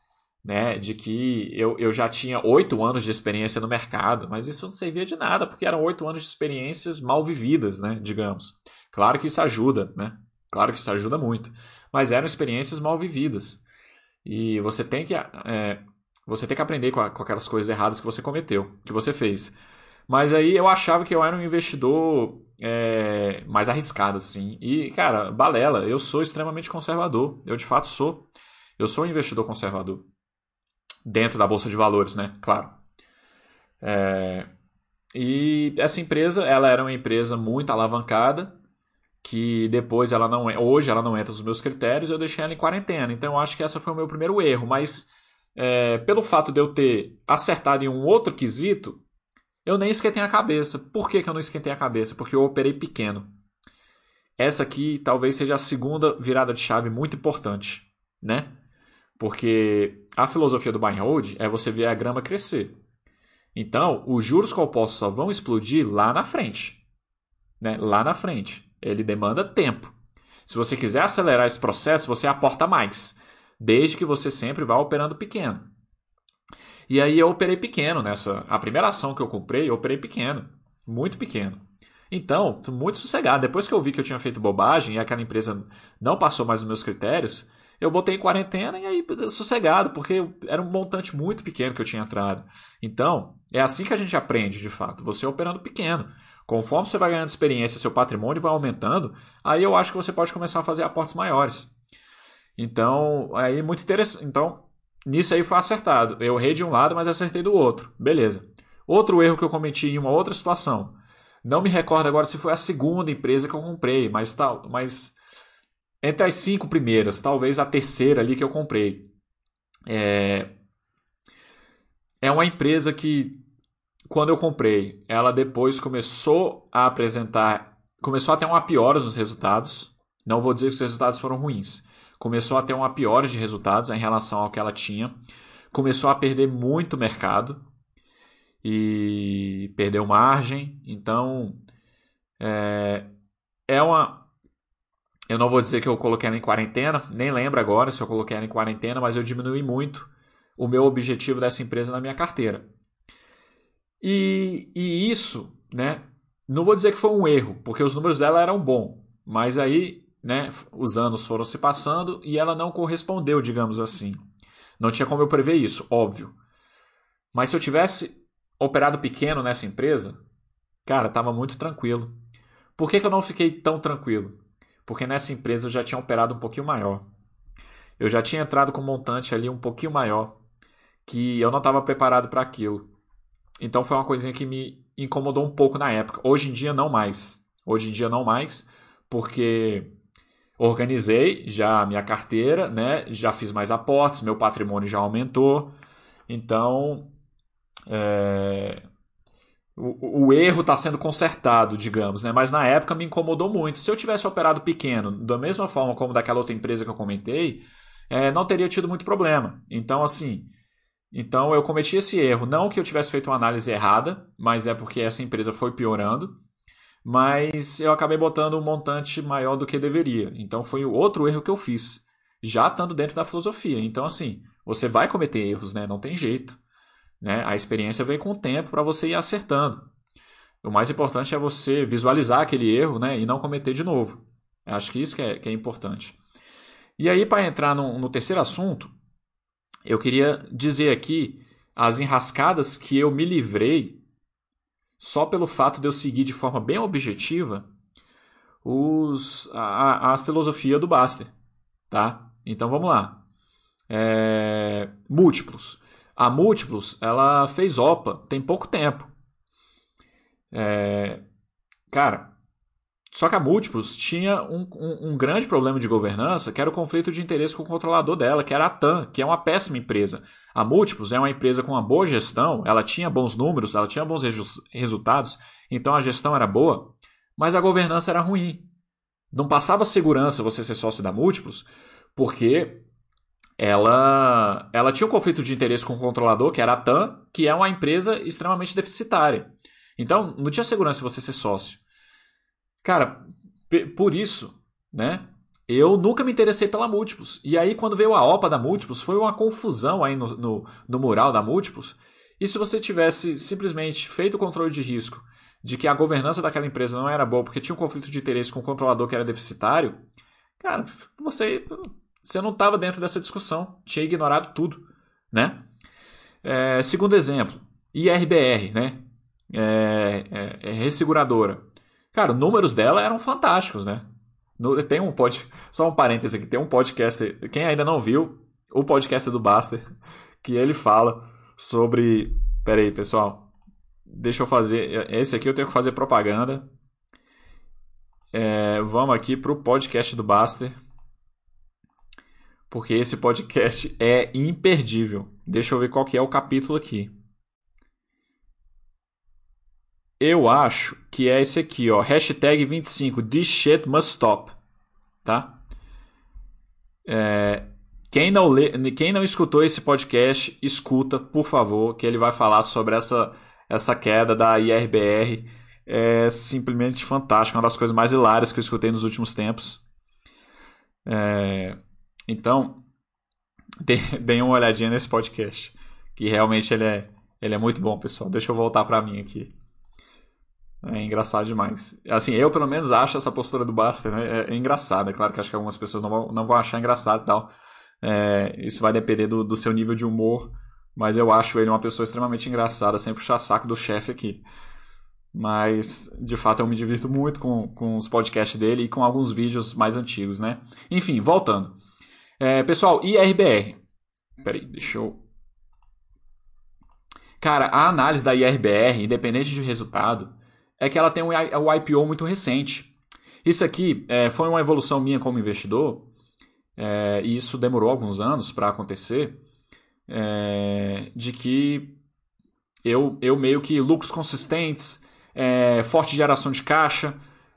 né, de que eu, eu já tinha oito anos de experiência no mercado, mas isso não servia de nada, porque eram oito anos de experiências mal vividas, né, digamos. Claro que isso ajuda, né? Claro que isso ajuda muito, mas eram experiências mal vividas. E você tem que é, você tem que aprender com, a, com aquelas coisas erradas que você cometeu, que você fez. Mas aí eu achava que eu era um investidor é, mais arriscado, assim. E, cara, balela, eu sou extremamente conservador. Eu de fato sou. Eu sou um investidor conservador. Dentro da Bolsa de Valores, né? Claro. É, e essa empresa, ela era uma empresa muito alavancada, que depois ela não. Hoje ela não entra nos meus critérios, eu deixei ela em quarentena. Então eu acho que esse foi o meu primeiro erro. Mas é, pelo fato de eu ter acertado em um outro quesito, eu nem esquentei a cabeça. Por que, que eu não esquentei a cabeça? Porque eu operei pequeno. Essa aqui talvez seja a segunda virada de chave muito importante, né? Porque a filosofia do buy and hold é você ver a grama crescer. Então, os juros compostos só vão explodir lá na frente. Né? Lá na frente. Ele demanda tempo. Se você quiser acelerar esse processo, você aporta mais desde que você sempre vá operando pequeno. E aí eu operei pequeno nessa. A primeira ação que eu comprei, eu operei pequeno. Muito pequeno. Então, muito sossegado. Depois que eu vi que eu tinha feito bobagem e aquela empresa não passou mais os meus critérios, eu botei em quarentena e aí sossegado, porque era um montante muito pequeno que eu tinha entrado. Então, é assim que a gente aprende, de fato. Você operando pequeno. Conforme você vai ganhando experiência, seu patrimônio vai aumentando, aí eu acho que você pode começar a fazer aportes maiores. Então, aí muito interessante. Então, nisso aí foi acertado. Eu errei de um lado, mas acertei do outro. Beleza. Outro erro que eu cometi em uma outra situação. Não me recordo agora se foi a segunda empresa que eu comprei, mas tal, mas entre as cinco primeiras, talvez a terceira ali que eu comprei. É, é uma empresa que, quando eu comprei, ela depois começou a apresentar, começou a ter uma piora nos resultados. Não vou dizer que os resultados foram ruins, começou a ter uma piora de resultados em relação ao que ela tinha, começou a perder muito mercado e perdeu margem. Então, é, é uma. Eu não vou dizer que eu coloquei ela em quarentena, nem lembro agora se eu coloquei ela em quarentena, mas eu diminui muito o meu objetivo dessa empresa na minha carteira. E, e isso, né? Não vou dizer que foi um erro, porque os números dela eram bons, mas aí né, os anos foram se passando e ela não correspondeu, digamos assim. Não tinha como eu prever isso, óbvio. Mas se eu tivesse operado pequeno nessa empresa, cara, estava muito tranquilo. Por que, que eu não fiquei tão tranquilo? Porque nessa empresa eu já tinha operado um pouquinho maior. Eu já tinha entrado com um montante ali um pouquinho maior, que eu não estava preparado para aquilo. Então foi uma coisinha que me incomodou um pouco na época. Hoje em dia não mais. Hoje em dia não mais, porque organizei já a minha carteira, né? Já fiz mais aportes, meu patrimônio já aumentou. Então, é, o, o, erro está sendo consertado, digamos, né? Mas na época me incomodou muito. Se eu tivesse operado pequeno, da mesma forma como daquela outra empresa que eu comentei, é, não teria tido muito problema. Então, assim, então eu cometi esse erro. Não que eu tivesse feito uma análise errada, mas é porque essa empresa foi piorando. Mas eu acabei botando um montante maior do que deveria. Então foi o outro erro que eu fiz, já estando dentro da filosofia. Então, assim, você vai cometer erros, né? Não tem jeito. Né? A experiência vem com o tempo para você ir acertando. O mais importante é você visualizar aquele erro né? e não cometer de novo. Acho que isso que é, que é importante. E aí, para entrar no, no terceiro assunto, eu queria dizer aqui as enrascadas que eu me livrei só pelo fato de eu seguir de forma bem objetiva os, a, a filosofia do Baster. Tá? Então vamos lá. É, múltiplos. A Múltiplos ela fez OPA tem pouco tempo. É, cara, só que a Múltiplos tinha um, um, um, grande problema de governança, que era o conflito de interesse com o controlador dela, que era a TAM, que é uma péssima empresa. A Múltiplos é uma empresa com uma boa gestão, ela tinha bons números, ela tinha bons resultados, então a gestão era boa, mas a governança era ruim. Não passava segurança você ser sócio da Múltiplos, porque ela, ela tinha um conflito de interesse com o controlador, que era a TAM, que é uma empresa extremamente deficitária. Então, não tinha segurança você ser sócio. Cara, por isso, né? Eu nunca me interessei pela Múltiplos. E aí, quando veio a OPA da Múltiplos, foi uma confusão aí no, no, no mural da Múltiplos. E se você tivesse simplesmente feito o controle de risco de que a governança daquela empresa não era boa porque tinha um conflito de interesse com o controlador que era deficitário, cara, você, você não estava dentro dessa discussão. Tinha ignorado tudo, né? É, segundo exemplo, IRBR, né? É, é, é resseguradora. Cara, os números dela eram fantásticos, né? tem um pod, [laughs] só um parêntese aqui, tem um podcast, quem ainda não viu, o podcast do Baster, [laughs] que ele fala sobre, pera aí, pessoal, deixa eu fazer, esse aqui eu tenho que fazer propaganda. É, vamos aqui pro podcast do Baster, porque esse podcast é imperdível. Deixa eu ver qual que é o capítulo aqui. Eu acho que é esse aqui, ó. Hashtag 25. This shit must stop. Tá? É, quem, não lê, quem não escutou esse podcast, escuta, por favor, que ele vai falar sobre essa, essa queda da IRBR. É simplesmente fantástico, uma das coisas mais hilárias que eu escutei nos últimos tempos. É, então, [laughs] deem uma olhadinha nesse podcast, que realmente ele é, ele é muito bom, pessoal. Deixa eu voltar para mim aqui. É engraçado demais. Assim, eu pelo menos acho essa postura do Buster né, é, é engraçada. É claro que acho que algumas pessoas não vão, não vão achar engraçado e tal. É, isso vai depender do, do seu nível de humor. Mas eu acho ele uma pessoa extremamente engraçada, sempre puxar saco do chefe aqui. Mas, de fato, eu me divirto muito com, com os podcasts dele e com alguns vídeos mais antigos, né? Enfim, voltando. É, pessoal, IRBR. Peraí, deixa eu. Cara, a análise da IRBR, independente de resultado, é que ela tem um IPO muito recente. Isso aqui é, foi uma evolução minha como investidor, é, e isso demorou alguns anos para acontecer, é, de que eu, eu meio que lucros consistentes, é, forte geração de caixa,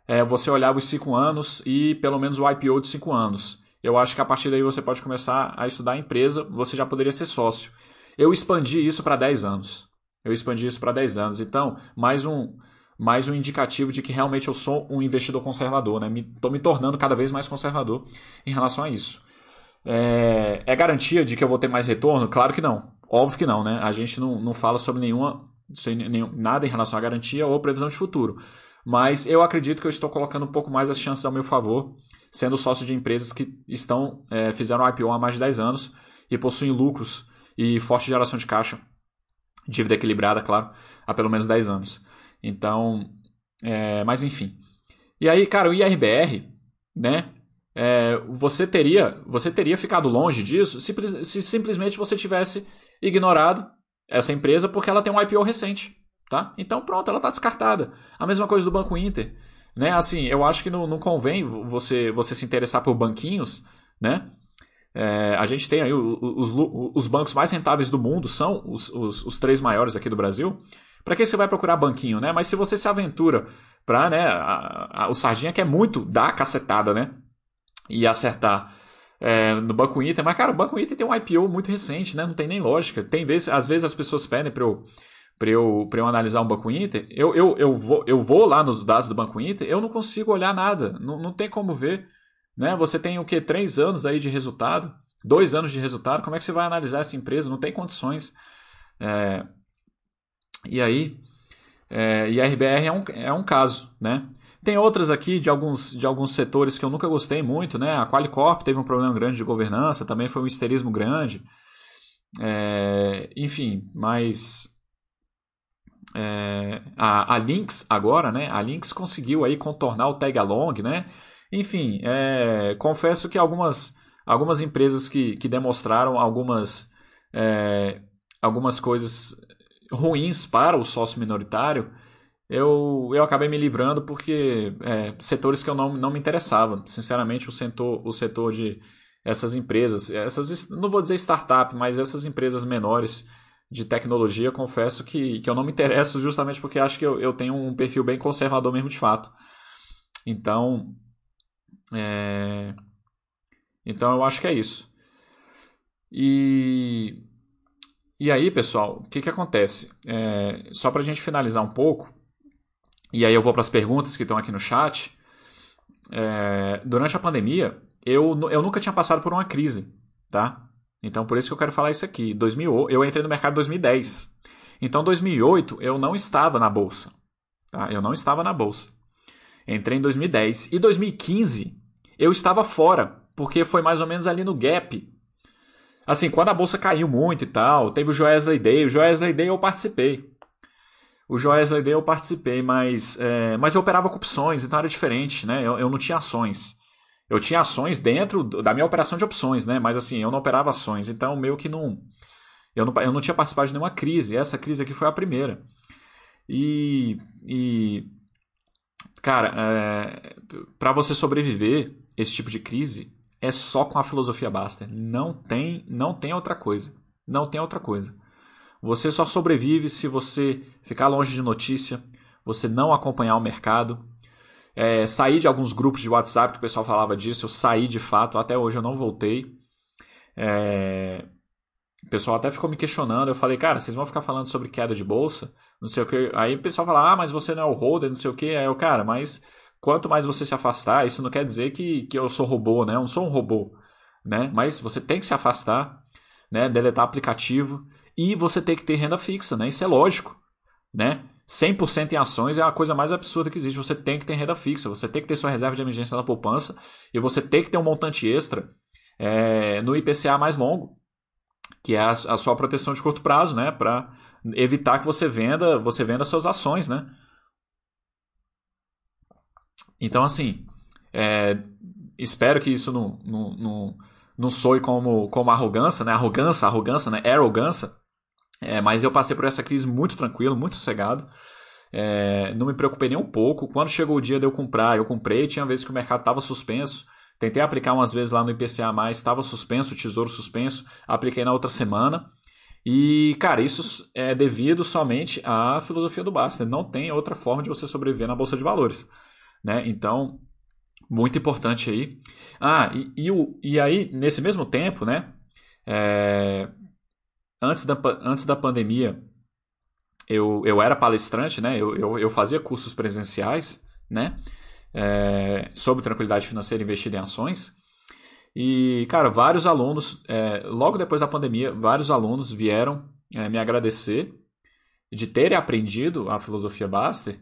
é, você olhava os 5 anos e pelo menos o IPO de 5 anos. Eu acho que a partir daí você pode começar a estudar a empresa, você já poderia ser sócio. Eu expandi isso para 10 anos. Eu expandi isso para 10 anos. Então, mais um, mais um indicativo de que realmente eu sou um investidor conservador, né? Estou me, me, tornando cada vez mais conservador em relação a isso. É, é, garantia de que eu vou ter mais retorno? Claro que não. Óbvio que não, né? A gente não, não fala sobre nenhuma, nenhum, nada em relação à garantia ou previsão de futuro. Mas eu acredito que eu estou colocando um pouco mais as chances ao meu favor sendo sócio de empresas que estão é, fizeram IPO há mais de 10 anos e possuem lucros e forte geração de caixa, dívida equilibrada, claro, há pelo menos 10 anos. Então, é, mas enfim. E aí, cara, o IRBR, né? É, você teria você teria ficado longe disso se, se simplesmente você tivesse ignorado essa empresa porque ela tem um IPO recente, tá? Então pronto, ela está descartada. A mesma coisa do Banco Inter, né? Assim, eu acho que não, não convém você você se interessar por banquinhos, né? É, a gente tem aí os, os, os, bancos mais rentáveis do mundo, são os, os, os três maiores aqui do Brasil. Para que você vai procurar banquinho, né? Mas se você se aventura para, né, a, a, o Sardinha quer muito dar a cacetada, né? E acertar é, no Banco Inter. Mas, cara, o Banco Inter tem um IPO muito recente, né? Não tem nem lógica. Tem vezes, às vezes as pessoas pedem para eu para eu, eu analisar um Banco Inter, eu, eu, eu, vou, eu vou lá nos dados do Banco Inter, eu não consigo olhar nada, não, não tem como ver. Né? Você tem o que? Três anos aí de resultado, dois anos de resultado, como é que você vai analisar essa empresa? Não tem condições. É... E aí, é... e a RBR é um, é um caso, né? Tem outras aqui de alguns, de alguns setores que eu nunca gostei muito, né? A Qualicorp teve um problema grande de governança, também foi um histerismo grande. É, enfim, mas é, a, a Lynx agora, né? A Lynx conseguiu aí contornar o tag along, né? Enfim, é, confesso que algumas, algumas empresas que, que demonstraram algumas, é, algumas coisas ruins para o sócio minoritário, eu, eu acabei me livrando porque é, setores que eu não, não me interessava. Sinceramente, o setor, o setor de essas empresas, essas não vou dizer startup, mas essas empresas menores de tecnologia, confesso que, que eu não me interesso justamente porque acho que eu, eu tenho um perfil bem conservador mesmo de fato. Então, é... Então eu acho que é isso. E, e aí, pessoal, o que, que acontece? É... Só para a gente finalizar um pouco, e aí eu vou para as perguntas que estão aqui no chat. É... Durante a pandemia, eu, eu nunca tinha passado por uma crise, tá? Então por isso que eu quero falar isso aqui. 2000, eu entrei no mercado em 2010. Então 2008 eu não estava na bolsa. Tá? Eu não estava na bolsa. Entrei em 2010. E 2015 eu estava fora, porque foi mais ou menos ali no gap. Assim, quando a bolsa caiu muito e tal, teve o Joesley Day. O Joesley Day eu participei. O Joesley Day eu participei, mas, é, mas eu operava com opções, então era diferente, né? Eu, eu não tinha ações. Eu tinha ações dentro da minha operação de opções, né? Mas assim, eu não operava ações, então meio que não. Eu não, eu não tinha participado de nenhuma crise. Essa crise aqui foi a primeira. E. e cara, é, para você sobreviver, esse tipo de crise é só com a filosofia Baster. Não tem, não tem outra coisa. Não tem outra coisa. Você só sobrevive se você ficar longe de notícia, você não acompanhar o mercado, é, sair de alguns grupos de WhatsApp que o pessoal falava disso. Eu saí de fato, até hoje eu não voltei. É, o pessoal até ficou me questionando. Eu falei, cara, vocês vão ficar falando sobre queda de bolsa? Não sei o que. Aí o pessoal fala, ah, mas você não é o holder, não sei o que. Aí eu, cara, mas quanto mais você se afastar, isso não quer dizer que, que eu sou robô, né? Eu não sou um robô, né? Mas você tem que se afastar, né? Deletar aplicativo e você tem que ter renda fixa, né? Isso é lógico, né? 100% em ações é a coisa mais absurda que existe. Você tem que ter renda fixa, você tem que ter sua reserva de emergência na poupança e você tem que ter um montante extra é, no IPCA mais longo, que é a, a sua proteção de curto prazo, né? Para evitar que você venda, você venda suas ações, né? Então, assim, é, espero que isso não, não, não, não soe como, como arrogância, né? Arrogância, arrogância, né? Arrogância. É, mas eu passei por essa crise muito tranquilo, muito sossegado. É, não me preocupei nem um pouco. Quando chegou o dia de eu comprar, eu comprei. Tinha vezes que o mercado estava suspenso. Tentei aplicar umas vezes lá no IPCA, estava suspenso, o tesouro suspenso. Apliquei na outra semana. E, cara, isso é devido somente à filosofia do Baster. Não tem outra forma de você sobreviver na Bolsa de Valores. Né? Então, muito importante aí. Ah, e, e, o, e aí, nesse mesmo tempo, né? É, antes, da, antes da pandemia, eu, eu era palestrante, né? Eu, eu, eu fazia cursos presenciais, né? É, sobre tranquilidade financeira investida em ações. E, cara, vários alunos, é, logo depois da pandemia, vários alunos vieram é, me agradecer de terem aprendido a filosofia Baster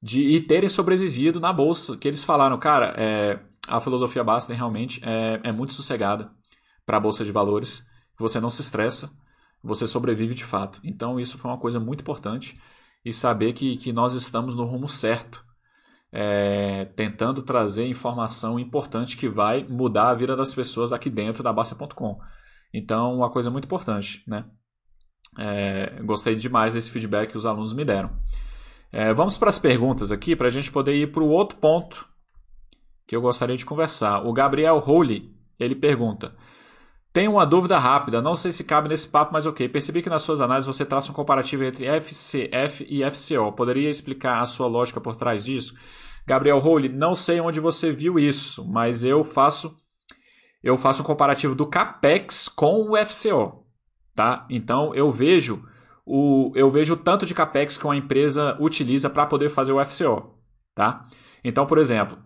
de, e terem sobrevivido na bolsa. Que eles falaram, cara, é, a filosofia Baster realmente é, é muito sossegada para a bolsa de valores. Você não se estressa, você sobrevive de fato. Então isso foi uma coisa muito importante e saber que, que nós estamos no rumo certo, é, tentando trazer informação importante que vai mudar a vida das pessoas aqui dentro da Basta.com. Então, uma coisa muito importante, né? É, gostei demais desse feedback que os alunos me deram. É, vamos para as perguntas aqui para a gente poder ir para o outro ponto que eu gostaria de conversar. O Gabriel Holy ele pergunta: tenho uma dúvida rápida, não sei se cabe nesse papo, mas ok. Percebi que nas suas análises você traça um comparativo entre FCF e FCO. Poderia explicar a sua lógica por trás disso? Gabriel Rowley, não sei onde você viu isso, mas eu faço eu faço um comparativo do Capex com o FCO, tá? Então eu vejo o eu vejo o tanto de Capex que uma empresa utiliza para poder fazer o FCO, tá? Então, por exemplo,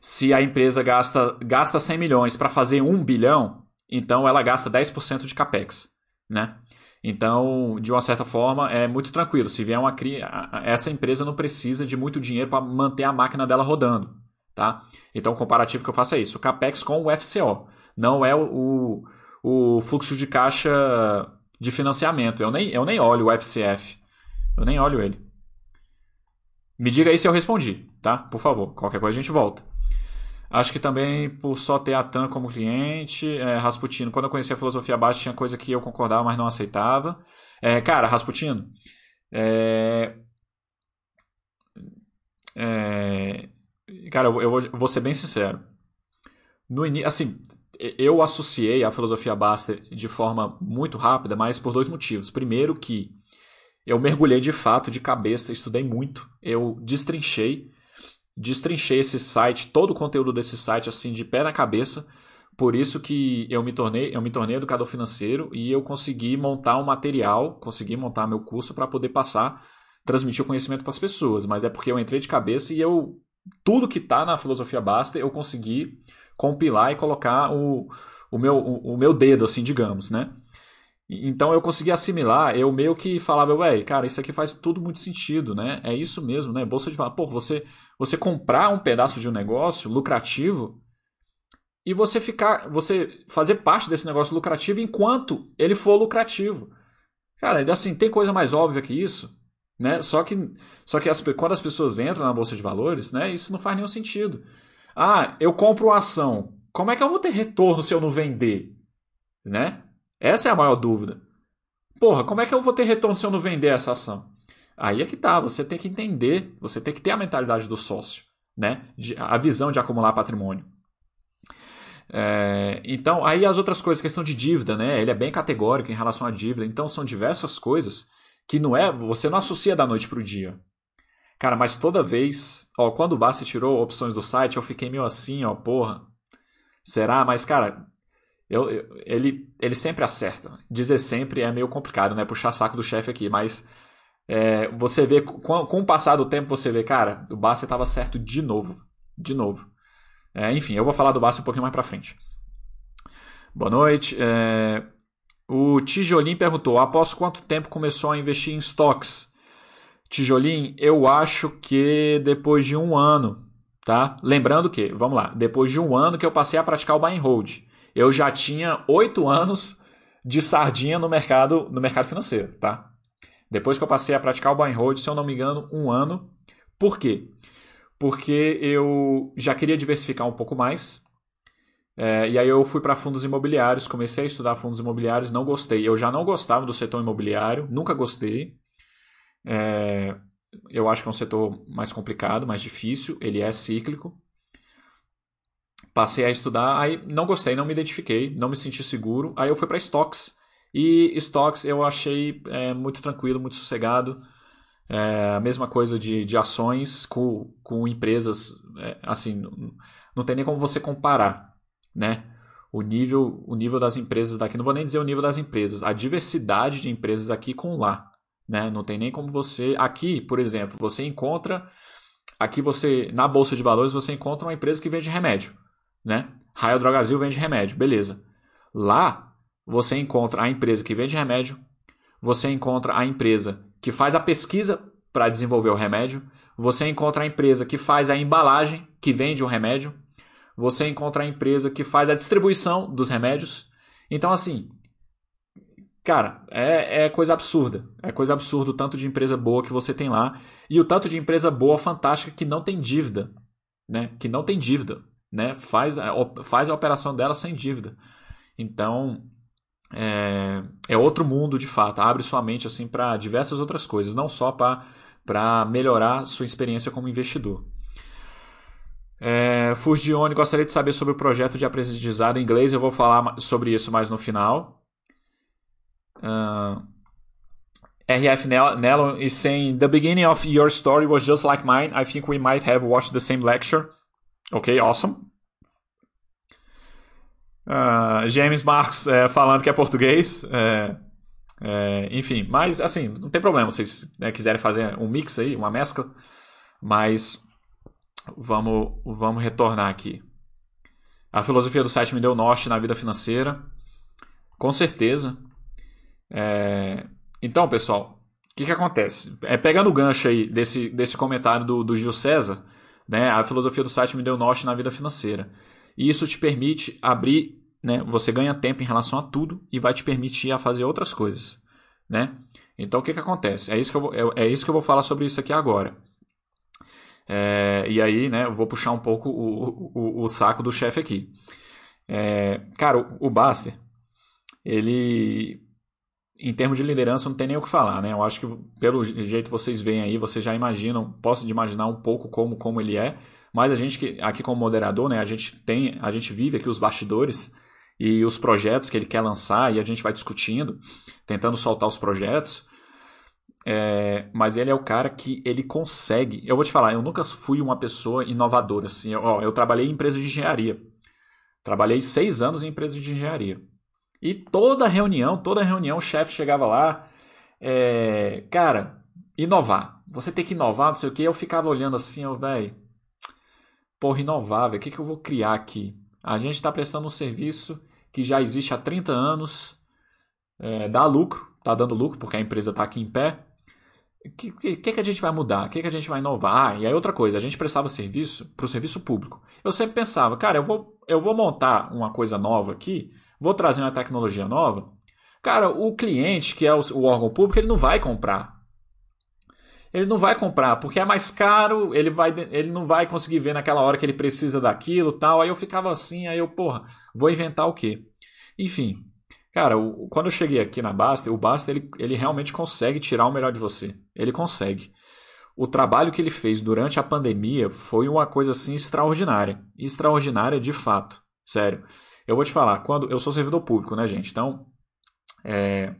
se a empresa gasta, gasta 100 milhões para fazer 1 bilhão, então ela gasta 10% de capex, né? Então, de uma certa forma, é muito tranquilo. Se vier uma essa empresa não precisa de muito dinheiro para manter a máquina dela rodando, tá? Então, o comparativo que eu faço é isso: o capex com o FCO, não é o, o fluxo de caixa de financiamento. Eu nem, eu nem olho o FCF, eu nem olho ele. Me diga aí se eu respondi, tá? Por favor, qualquer coisa a gente volta. Acho que também por só ter a TAM como cliente, é, Rasputino, quando eu conheci a filosofia baixa, tinha coisa que eu concordava, mas não aceitava. É, cara, Rasputino, é, é, cara, eu, eu, vou ser bem sincero. No início, assim, eu associei a filosofia Baster de forma muito rápida, mas por dois motivos. Primeiro que eu mergulhei de fato de cabeça, estudei muito, eu destrinchei destrinchei esse site, todo o conteúdo desse site assim de pé na cabeça. Por isso que eu me tornei, eu me tornei educador financeiro e eu consegui montar um material, consegui montar meu curso para poder passar, transmitir o conhecimento para as pessoas. Mas é porque eu entrei de cabeça e eu tudo que está na filosofia basta eu consegui compilar e colocar o, o, meu, o, o meu dedo, assim, digamos, né? Então eu consegui assimilar, eu meio que falava, ué, cara, isso aqui faz tudo muito sentido, né? É isso mesmo, né? Bolsa de valores. Pô, você, você comprar um pedaço de um negócio lucrativo e você ficar, você fazer parte desse negócio lucrativo enquanto ele for lucrativo. Cara, assim, tem coisa mais óbvia que isso, né? Só que, só que as, quando as pessoas entram na bolsa de valores, né, isso não faz nenhum sentido. Ah, eu compro uma ação. Como é que eu vou ter retorno se eu não vender, né? Essa é a maior dúvida. Porra, como é que eu vou ter retorno se eu não vender essa ação? Aí é que tá, você tem que entender, você tem que ter a mentalidade do sócio, né? a visão de acumular patrimônio. É, então, aí as outras coisas, questão de dívida, né? Ele é bem categórico em relação à dívida. Então, são diversas coisas que não é, você não associa da noite para o dia. Cara, mas toda vez, ó, quando o Bassi tirou opções do site, eu fiquei meio assim, ó, porra. Será? Mas, cara, eu, eu, ele, ele sempre acerta. Dizer sempre é meio complicado, né? Puxar saco do chefe aqui, mas é, você vê, com, com o passar do tempo, você vê, cara, o Bassi estava certo de novo. De novo. É, enfim, eu vou falar do Bassi um pouquinho mais pra frente. Boa noite. É, o Tijolim perguntou: após quanto tempo começou a investir em stocks? Tijolim, eu acho que depois de um ano, tá? Lembrando que, vamos lá, depois de um ano que eu passei a praticar o buy and hold eu já tinha oito anos de sardinha no mercado, no mercado financeiro, tá? Depois que eu passei a praticar o buy and hold, se eu não me engano, um ano. Por quê? Porque eu já queria diversificar um pouco mais. É, e aí eu fui para fundos imobiliários, comecei a estudar fundos imobiliários, não gostei. Eu já não gostava do setor imobiliário, nunca gostei. É, eu acho que é um setor mais complicado, mais difícil, ele é cíclico. Passei a estudar, aí não gostei, não me identifiquei, não me senti seguro. Aí eu fui para stocks. E stocks eu achei é, muito tranquilo, muito sossegado. É, a mesma coisa de, de ações com, com empresas, é, assim, não, não tem nem como você comparar, né? O nível, o nível das empresas daqui, não vou nem dizer o nível das empresas, a diversidade de empresas aqui com lá, né? Não tem nem como você, aqui, por exemplo, você encontra, aqui você, na bolsa de valores, você encontra uma empresa que vende remédio né? Raio Drogazil vende remédio, beleza. Lá você encontra a empresa que vende remédio, você encontra a empresa que faz a pesquisa para desenvolver o remédio, você encontra a empresa que faz a embalagem que vende o remédio, você encontra a empresa que faz a distribuição dos remédios. Então, assim, cara, é, é coisa absurda. É coisa absurda o tanto de empresa boa que você tem lá e o tanto de empresa boa, fantástica, que não tem dívida, né? Que não tem dívida, né? Faz a, faz a operação dela sem dívida. Então, é, é outro mundo de fato. Abre sua mente assim para diversas outras coisas, não só para melhorar sua experiência como investidor. É, Furgione gostaria de saber sobre o projeto de aprendizado em inglês. Eu vou falar sobre isso mais no final. Uh, RF Nelon is saying the beginning of your story was just like mine. I think we might have watched the same lecture. Okay, awesome. Uh, James Marcos é, falando que é português. É, é, enfim, mas assim, não tem problema. Se vocês né, quiserem fazer um mix aí, uma mescla. Mas vamos, vamos retornar aqui. A filosofia do site me deu norte na vida financeira. Com certeza. É... Então, pessoal, o que, que acontece? É, pegando o gancho aí desse, desse comentário do, do Gil César, né, a filosofia do site me deu norte na vida financeira. E isso te permite abrir, né, você ganha tempo em relação a tudo e vai te permitir a fazer outras coisas. Né? Então, o que, que acontece? É isso que, eu vou, é, é isso que eu vou falar sobre isso aqui agora. É, e aí, né, eu vou puxar um pouco o, o, o saco do chefe aqui. É, cara, o, o ele, em termos de liderança, não tem nem o que falar, né? Eu acho que pelo jeito vocês veem aí, vocês já imaginam, posso imaginar um pouco como, como ele é, mas a gente aqui como moderador, né, a gente tem, a gente vive aqui os bastidores e os projetos que ele quer lançar e a gente vai discutindo, tentando soltar os projetos. É, mas ele é o cara que ele consegue. Eu vou te falar, eu nunca fui uma pessoa inovadora. Assim, eu, ó, eu trabalhei em empresa de engenharia. Trabalhei seis anos em empresa de engenharia. E toda reunião, toda reunião, o chefe chegava lá, é, cara, inovar. Você tem que inovar, não sei o que. Eu ficava olhando assim, velho, porra, inovar, velho, o que, que eu vou criar aqui? A gente está prestando um serviço que já existe há 30 anos, é, dá lucro, tá dando lucro, porque a empresa está aqui em pé. O que, que, que, a gente vai mudar? O que, que a gente vai inovar? E aí outra coisa, a gente prestava serviço para o serviço público. Eu sempre pensava, cara, eu vou, eu vou montar uma coisa nova aqui, vou trazer uma tecnologia nova. Cara, o cliente, que é o, o órgão público, ele não vai comprar. Ele não vai comprar, porque é mais caro, ele, vai, ele não vai conseguir ver naquela hora que ele precisa daquilo tal. Aí eu ficava assim, aí eu, porra, vou inventar o quê? Enfim, Cara, o, quando eu cheguei aqui na Basta, o Basta ele, ele realmente consegue tirar o melhor de você. Ele consegue. O trabalho que ele fez durante a pandemia foi uma coisa assim extraordinária. Extraordinária de fato. Sério. Eu vou te falar, quando eu sou servidor público, né, gente? Então, é,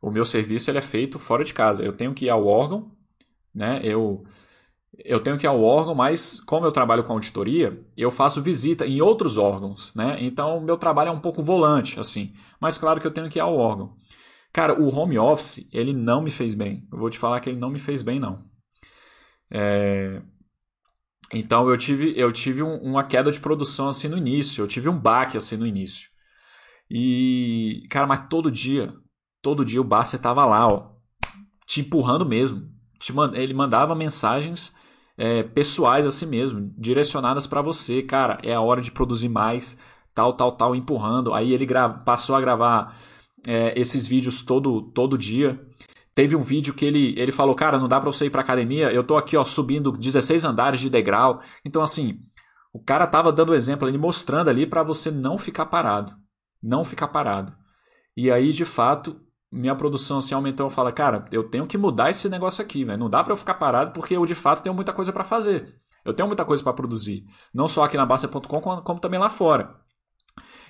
o meu serviço ele é feito fora de casa. Eu tenho que ir ao órgão, né? Eu eu tenho que ir ao órgão, mas como eu trabalho com auditoria, eu faço visita em outros órgãos, né? Então, meu trabalho é um pouco volante, assim. Mas claro que eu tenho que ir ao órgão. Cara, o home office, ele não me fez bem. Eu vou te falar que ele não me fez bem, não. É... Então, eu tive, eu tive um, uma queda de produção, assim, no início. Eu tive um baque, assim, no início. E, cara, mas todo dia, todo dia o Barça tava lá, ó, te empurrando mesmo. Ele mandava mensagens é, pessoais assim mesmo, direcionadas para você. Cara, é a hora de produzir mais, tal, tal, tal, empurrando. Aí ele passou a gravar é, esses vídeos todo, todo dia. Teve um vídeo que ele, ele falou, cara, não dá pra você ir pra academia, eu tô aqui, ó, subindo 16 andares de degrau. Então, assim, o cara tava dando exemplo, ele mostrando ali para você não ficar parado. Não ficar parado. E aí, de fato, minha produção assim aumentou, eu falo, cara, eu tenho que mudar esse negócio aqui, velho. Não dá para eu ficar parado porque eu de fato tenho muita coisa para fazer. Eu tenho muita coisa para produzir, não só aqui na Basta.com, como, como também lá fora.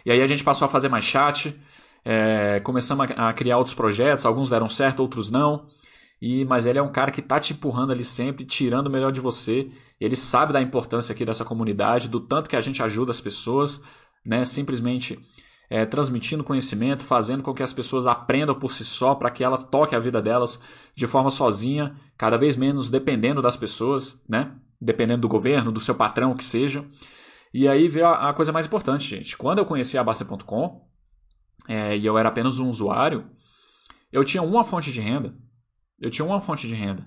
E aí a gente passou a fazer mais chat, é, começamos a, a, criar outros projetos, alguns deram certo, outros não. E mas ele é um cara que tá te empurrando ali sempre, tirando o melhor de você. Ele sabe da importância aqui dessa comunidade, do tanto que a gente ajuda as pessoas, né? Simplesmente é, transmitindo conhecimento, fazendo com que as pessoas aprendam por si só, para que ela toque a vida delas de forma sozinha, cada vez menos dependendo das pessoas, né? Dependendo do governo, do seu patrão, que seja. E aí veio a, a coisa mais importante, gente. Quando eu conheci a Basta.com, é, e eu era apenas um usuário, eu tinha uma fonte de renda. Eu tinha uma fonte de renda.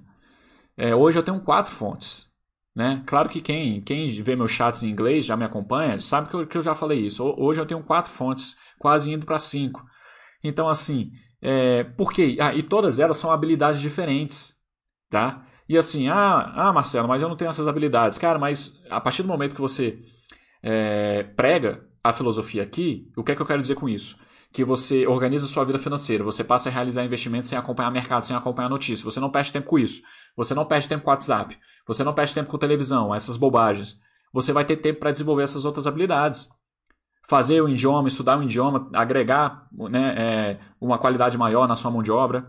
É, hoje eu tenho quatro fontes. Né? Claro que quem, quem vê meus chats em inglês, já me acompanha, sabe que eu, que eu já falei isso. Hoje eu tenho quatro fontes, quase indo para cinco. Então, assim, é, por quê? Ah, e todas elas são habilidades diferentes. Tá? E assim, ah, ah, Marcelo, mas eu não tenho essas habilidades. Cara, mas a partir do momento que você é, prega a filosofia aqui, o que é que eu quero dizer com isso? Que você organiza sua vida financeira, você passa a realizar investimentos sem acompanhar mercado, sem acompanhar notícias. Você não perde tempo com isso. Você não perde tempo com WhatsApp. Você não perde tempo com televisão, essas bobagens. Você vai ter tempo para desenvolver essas outras habilidades. Fazer o idioma, estudar o idioma, agregar né, é, uma qualidade maior na sua mão de obra,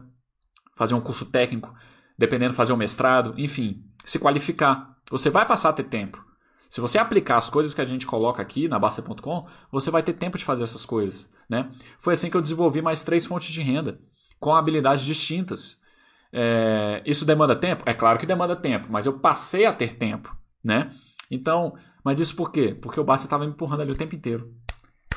fazer um curso técnico, dependendo, fazer um mestrado, enfim, se qualificar. Você vai passar a ter tempo. Se você aplicar as coisas que a gente coloca aqui na Basta.com, você vai ter tempo de fazer essas coisas. Né? Foi assim que eu desenvolvi mais três fontes de renda, com habilidades distintas. É, isso demanda tempo? É claro que demanda tempo, mas eu passei a ter tempo. Né? Então, mas isso por quê? Porque o Basta estava me empurrando ali o tempo inteiro.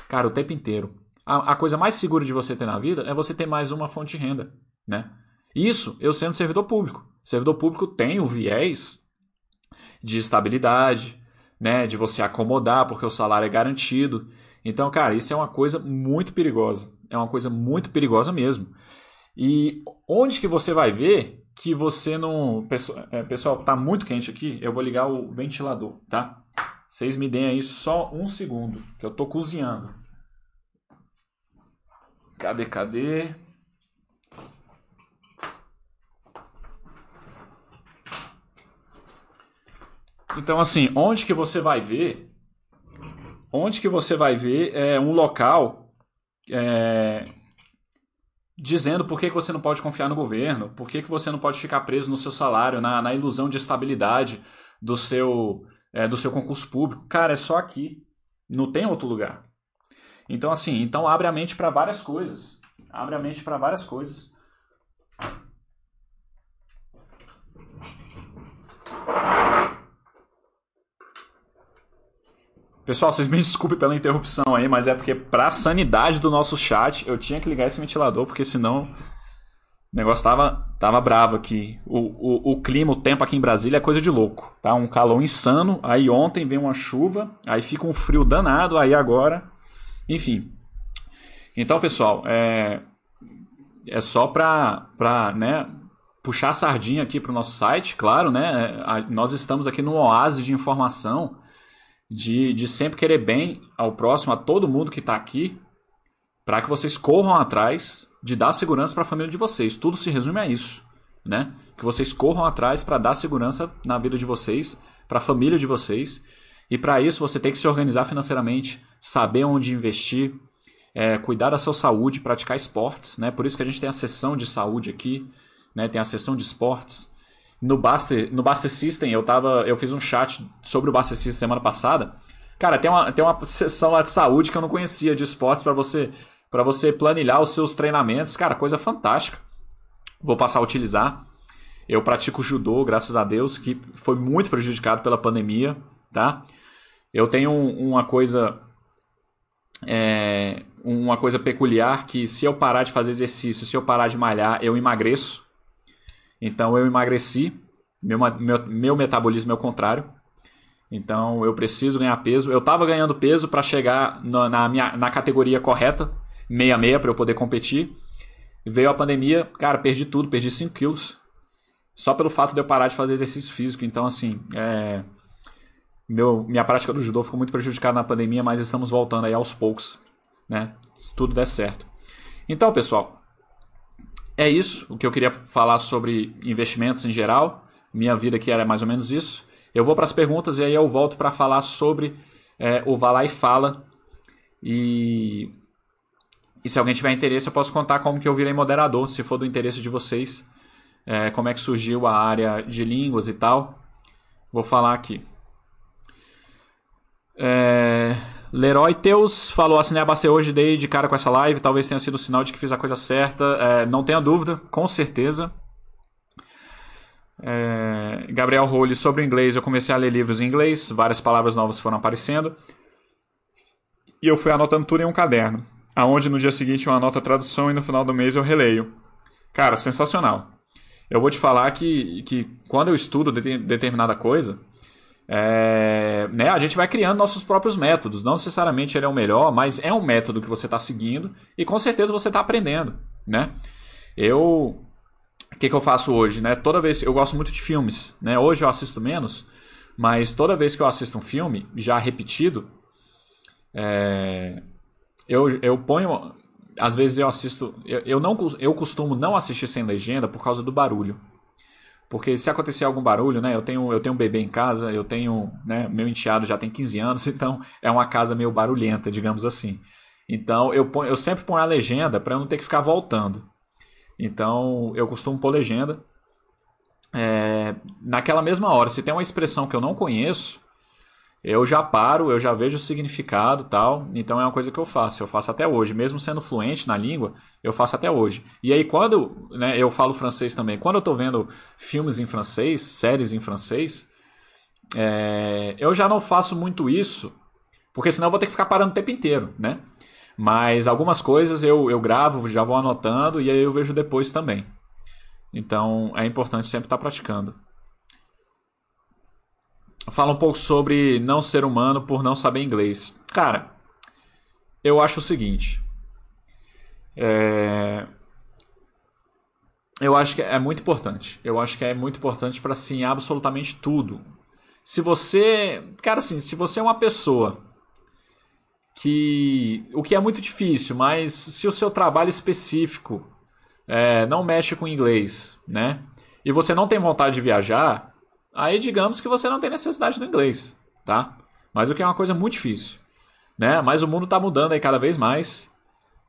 Cara, o tempo inteiro. A, a, coisa mais segura de você ter na vida é você ter mais uma fonte de renda. Né? Isso eu sendo servidor público. Servidor público tem o viés de estabilidade, né, de você acomodar porque o salário é garantido. Então, cara, isso é uma coisa muito perigosa. É uma coisa muito perigosa mesmo. E onde que você vai ver que você não. É, pessoal, tá muito quente aqui. Eu vou ligar o ventilador, tá? Vocês me deem aí só um segundo, que eu tô cozinhando. Cadê, cadê? Então, assim, onde que você vai ver? Onde que você vai ver é, um local é, dizendo por que, que você não pode confiar no governo, por que, que você não pode ficar preso no seu salário, na, na ilusão de estabilidade do seu, é, do seu concurso público. Cara, é só aqui. Não tem outro lugar. Então, assim, então abre a mente para várias coisas. Abre a mente para várias coisas. Pessoal, vocês me desculpem pela interrupção aí, mas é porque pra sanidade do nosso chat eu tinha que ligar esse ventilador, porque senão o negócio tava, tava bravo aqui. O, o, o clima, o tempo aqui em Brasília é coisa de louco, tá? Um calor insano, aí ontem veio uma chuva, aí fica um frio danado, aí agora... Enfim. Então, pessoal, é, é só pra, pra né, puxar a sardinha aqui pro nosso site, claro, né? Nós estamos aqui no oásis de informação de, de sempre querer bem ao próximo, a todo mundo que está aqui, para que vocês corram atrás de dar segurança para a família de vocês. Tudo se resume a isso, né? Que vocês corram atrás para dar segurança na vida de vocês, para a família de vocês. E para isso você tem que se organizar financeiramente, saber onde investir, é, cuidar da sua saúde, praticar esportes, né? Por isso que a gente tem a sessão de saúde aqui, né? Tem a sessão de esportes. No Baster, no Baster System, eu tava. Eu fiz um chat sobre o Baster System semana passada. Cara, tem uma, tem uma sessão lá de saúde que eu não conhecia de esportes para você para você planilhar os seus treinamentos. Cara, coisa fantástica. Vou passar a utilizar. Eu pratico judô, graças a Deus, que foi muito prejudicado pela pandemia, tá? Eu tenho uma coisa é, uma coisa peculiar que se eu parar de fazer exercício, se eu parar de malhar, eu emagreço. Então eu emagreci, meu, meu, meu metabolismo é o contrário. Então eu preciso ganhar peso. Eu estava ganhando peso para chegar na, na, minha, na categoria correta, 66, para eu poder competir. Veio a pandemia, cara, perdi tudo, perdi 5 quilos. Só pelo fato de eu parar de fazer exercício físico. Então, assim, é... Meu, minha prática do judô ficou muito prejudicada na pandemia, mas estamos voltando aí aos poucos, né? Se tudo der certo. Então, pessoal, é isso o que eu queria falar sobre investimentos em geral. Minha vida aqui era mais ou menos isso. Eu vou para as perguntas e aí eu volto para falar sobre é, o Vá lá e Fala. E, e se alguém tiver interesse, eu posso contar como que eu virei moderador, se for do interesse de vocês. É, como é que surgiu a área de línguas e tal. Vou falar aqui. É, Leroy Teus falou: assinei a Basta hoje, dei de cara com essa live. Talvez tenha sido sinal de que fiz a coisa certa. É, não tenha dúvida, com certeza. É, Gabriel Role, sobre o inglês, eu comecei a ler livros em inglês, várias palavras novas foram aparecendo. E eu fui anotando tudo em um caderno, aonde no dia seguinte eu anoto a tradução e no final do mês eu releio. Cara, sensacional. Eu vou te falar que, que quando eu estudo determinada coisa, é, né, a gente vai criando nossos próprios métodos. Não necessariamente ele é o melhor, mas é um método que você está seguindo e com certeza você está aprendendo, né? Eu, o que, que eu faço hoje, né? Toda vez eu gosto muito de filmes, né? Hoje eu assisto menos, mas toda vez que eu assisto um filme já repetido, é, eu, eu ponho, às vezes eu assisto, eu, eu não eu costumo não assistir sem legenda por causa do barulho. Porque se acontecer algum barulho, né? Eu tenho, eu tenho um bebê em casa, eu tenho, né? Meu enteado já tem 15 anos, [laughs] então é uma casa meio barulhenta, digamos assim. Então eu, ponho, eu sempre ponho a legenda para eu não ter que ficar voltando. Então eu costumo pôr legenda. É, naquela mesma hora, se tem uma expressão que eu não conheço, eu já paro, eu já vejo o significado tal. Então é uma coisa que eu faço. Eu faço até hoje, mesmo sendo fluente na língua, eu faço até hoje. E aí quando né, eu falo francês também, quando eu estou vendo filmes em francês, séries em francês, é, eu já não faço muito isso, porque senão eu vou ter que ficar parando o tempo inteiro, né? Mas algumas coisas eu, eu gravo, já vou anotando e aí eu vejo depois também. Então é importante sempre estar praticando fala um pouco sobre não ser humano por não saber inglês. Cara, eu acho o seguinte. É... Eu acho que é muito importante. Eu acho que é muito importante para sim absolutamente tudo. Se você, cara, assim, se você é uma pessoa que o que é muito difícil, mas se o seu trabalho específico é, não mexe com inglês, né? E você não tem vontade de viajar, aí digamos que você não tem necessidade do inglês, tá? Mas o que é uma coisa muito difícil, né? Mas o mundo está mudando aí cada vez mais,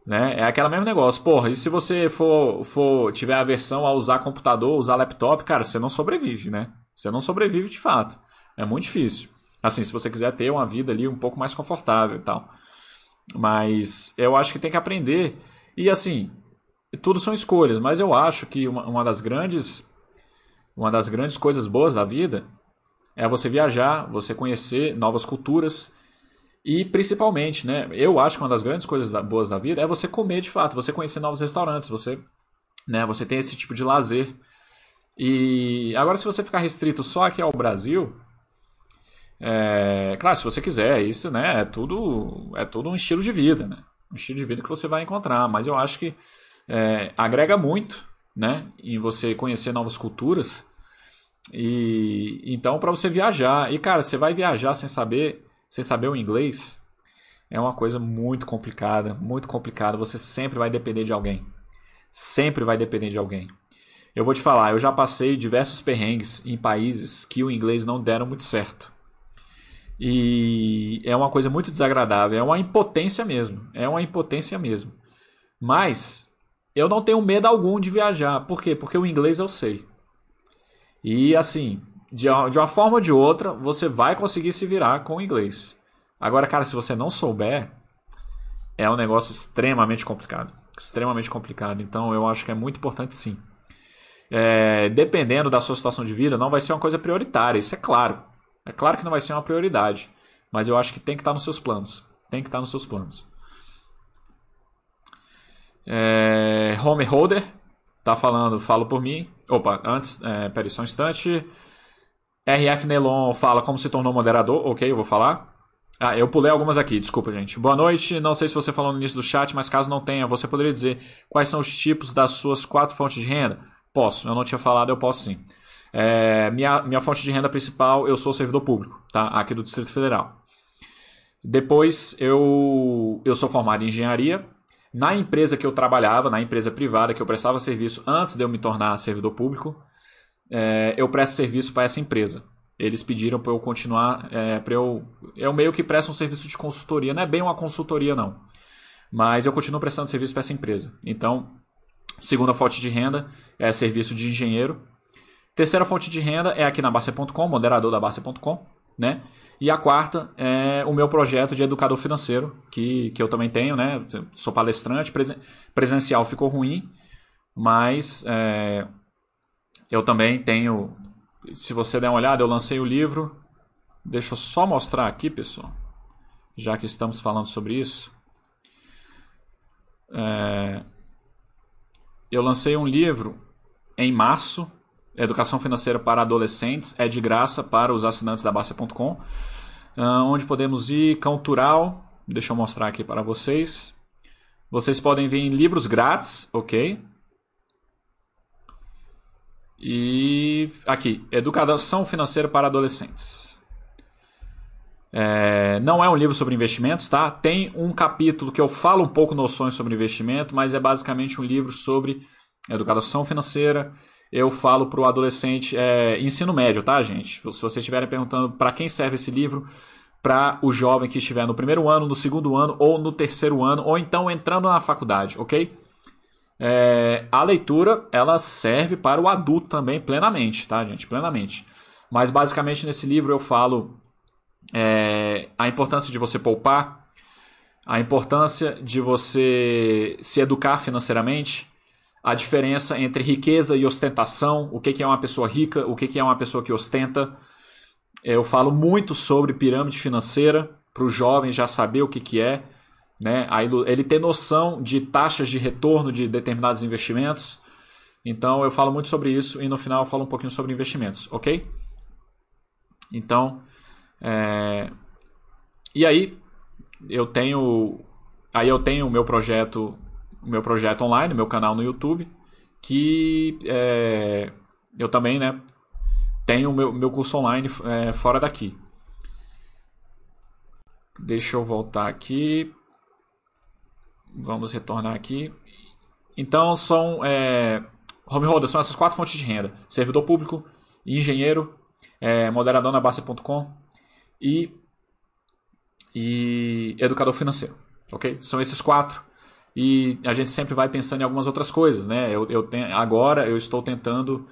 né? É aquele mesmo negócio, porra, e se você for, for tiver aversão a usar computador, usar laptop, cara, você não sobrevive, né? Você não sobrevive de fato. É muito difícil. Assim, se você quiser ter uma vida ali um pouco mais confortável e tal. Mas eu acho que tem que aprender. E assim, tudo são escolhas, mas eu acho que uma, uma das grandes uma das grandes coisas boas da vida é você viajar, você conhecer novas culturas e principalmente, né? Eu acho que uma das grandes coisas boas da vida é você comer de fato, você conhecer novos restaurantes, você, né? Você tem esse tipo de lazer. E agora, se você ficar restrito só aqui ao Brasil, é, claro, se você quiser, isso, né? É tudo, é tudo um estilo de vida, né? Um estilo de vida que você vai encontrar. Mas eu acho que é, agrega muito né? Em você conhecer novas culturas. E então para você viajar, e cara, você vai viajar sem saber, sem saber o inglês, é uma coisa muito complicada, muito complicada. Você sempre vai depender de alguém. Sempre vai depender de alguém. Eu vou te falar, eu já passei diversos perrengues em países que o inglês não deram muito certo. E é uma coisa muito desagradável, é uma impotência mesmo, é uma impotência mesmo. Mas eu não tenho medo algum de viajar. Por quê? Porque o inglês eu sei. E assim, de, uma forma ou de outra, você vai conseguir se virar com o inglês. Agora, cara, se você não souber, é um negócio extremamente complicado. Extremamente complicado. Então, eu acho que é muito importante sim. É, dependendo da sua situação de vida, não vai ser uma coisa prioritária. Isso é claro. É claro que não vai ser uma prioridade. Mas eu acho que tem que estar nos seus planos. Tem que estar nos seus planos. É, home Holder tá falando, falo por mim. Opa, antes, é, peraí só um instante. RF Nelon fala como se tornou moderador. Ok, eu vou falar. Ah, eu pulei algumas aqui, desculpa, gente. Boa noite. Não sei se você falou no início do chat, mas caso não tenha, você poderia dizer quais são os tipos das suas quatro fontes de renda? Posso, eu não tinha falado, eu posso sim. É, minha, minha fonte de renda principal, eu sou servidor público, tá? Aqui do Distrito Federal. Depois, eu, eu sou formado em engenharia, na empresa que eu trabalhava, na empresa privada que eu prestava serviço antes de eu me tornar servidor público, é, eu presto serviço para essa empresa. Eles pediram para eu continuar, é, para eu. Eu meio que presto um serviço de consultoria, não é bem uma consultoria, não. Mas eu continuo prestando serviço para essa empresa. Então, segunda fonte de renda é serviço de engenheiro. Terceira fonte de renda é aqui na Barça.com, moderador da Barça.com, né? E a quarta é o meu projeto de educador financeiro, que, que eu também tenho, né? Sou palestrante, presen presencial ficou ruim, mas é, eu também tenho. Se você der uma olhada, eu lancei o livro. Deixa eu só mostrar aqui, pessoal, já que estamos falando sobre isso. É, eu lancei um livro em março Educação Financeira para Adolescentes, é de graça para os assinantes da Basta.com. Ah, onde podemos ir? Cultural, deixa eu mostrar aqui para vocês. Vocês podem ver em livros grátis, ok? E aqui, Educação Financeira para Adolescentes. É, não é um livro sobre investimentos, tá? Tem um capítulo que eu falo um pouco noções sobre investimento, mas é basicamente um livro sobre educação financeira. Eu falo para o adolescente, é, ensino médio, tá, gente? Se vocês estiverem perguntando para quem serve esse livro, para o jovem que estiver no primeiro ano, no segundo ano ou no terceiro ano, ou então entrando na faculdade, ok? É, a leitura ela serve para o adulto também plenamente, tá, gente? Plenamente. Mas basicamente nesse livro eu falo é, a importância de você poupar, a importância de você se educar financeiramente, a diferença entre riqueza e ostentação, o que é uma pessoa rica, o que é uma pessoa que ostenta. Eu falo muito sobre pirâmide financeira para o jovem já saber o que, que é, né? ele ter noção de taxas de retorno de determinados investimentos. Então eu falo muito sobre isso e no final eu falo um pouquinho sobre investimentos, ok? Então, é... e aí eu tenho, aí eu tenho o meu projeto o meu projeto online, meu canal no YouTube, que é, eu também né, tenho o meu, meu curso online é, fora daqui. Deixa eu voltar aqui. Vamos retornar aqui. Então são é, home holder, são essas quatro fontes de renda: servidor público, engenheiro, é, moderador na base.com e, e educador financeiro. Ok? São esses quatro e a gente sempre vai pensando em algumas outras coisas, né? Eu, eu tenho, agora eu estou tentando,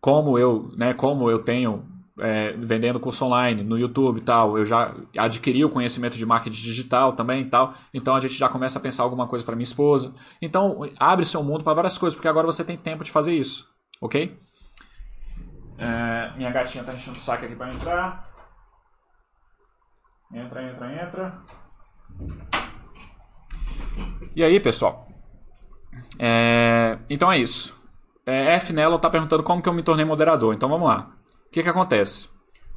como eu, né, como eu tenho é, vendendo curso online no YouTube e tal, eu já adquiri o conhecimento de marketing digital também e tal, então a gente já começa a pensar alguma coisa para minha esposa. Então abre seu mundo para várias coisas, porque agora você tem tempo de fazer isso, ok? É, minha gatinha está enchendo o saco aqui para entrar. Entra, entra, entra. E aí, pessoal? É... Então é isso. É, F. Nello está perguntando como que eu me tornei moderador. Então vamos lá. O que, que acontece?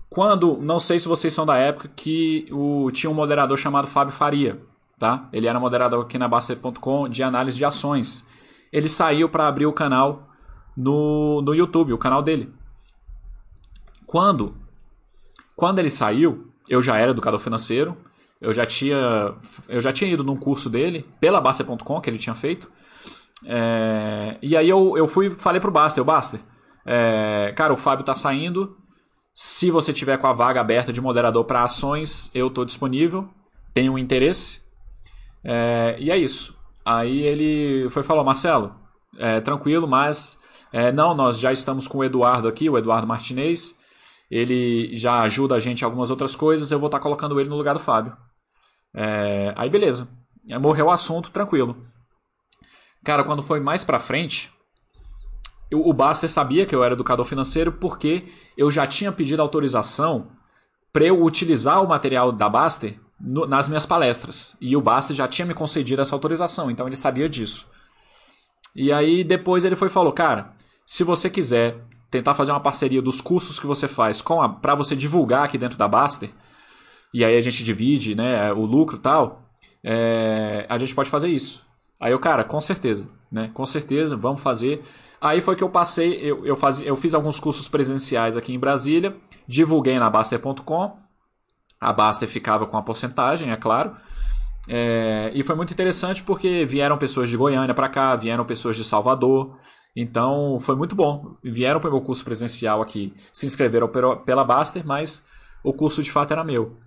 Quando, não sei se vocês são da época que o, tinha um moderador chamado Fábio Faria, tá? Ele era moderador aqui na Basta.com de análise de ações. Ele saiu para abrir o canal no, no YouTube, o canal dele. Quando, quando ele saiu, eu já era educador financeiro, eu já tinha, eu já tinha ido num curso dele, pela Baster.com, que ele tinha feito. É, e aí eu, eu fui falei pro Baster, o Baster, é, cara, o Fábio tá saindo. Se você tiver com a vaga aberta de moderador para ações, eu tô disponível, tenho um interesse. É, e é isso. Aí ele foi falou, Marcelo, é, tranquilo, mas é, não, nós já estamos com o Eduardo aqui, o Eduardo Martinez. Ele já ajuda a gente em algumas outras coisas, eu vou estar tá colocando ele no lugar do Fábio. É, aí beleza. Morreu o assunto, tranquilo. Cara, quando foi mais pra frente, eu, o Baster sabia que eu era educador financeiro porque eu já tinha pedido autorização para eu utilizar o material da Baster no, nas minhas palestras. E o Baster já tinha me concedido essa autorização, então ele sabia disso. E aí depois ele foi falou: Cara, se você quiser tentar fazer uma parceria dos cursos que você faz para você divulgar aqui dentro da Baster, e aí a gente divide né, o lucro e tal, é, a gente pode fazer isso. Aí eu, cara, com certeza, né? Com certeza, vamos fazer. Aí foi que eu passei, eu, eu, faz, eu fiz alguns cursos presenciais aqui em Brasília, divulguei na Baster.com, a Baster ficava com a porcentagem, é claro. É, e foi muito interessante porque vieram pessoas de Goiânia para cá, vieram pessoas de Salvador. Então foi muito bom. Vieram para o meu curso presencial aqui, se inscreveram pela Baster, mas o curso de fato era meu.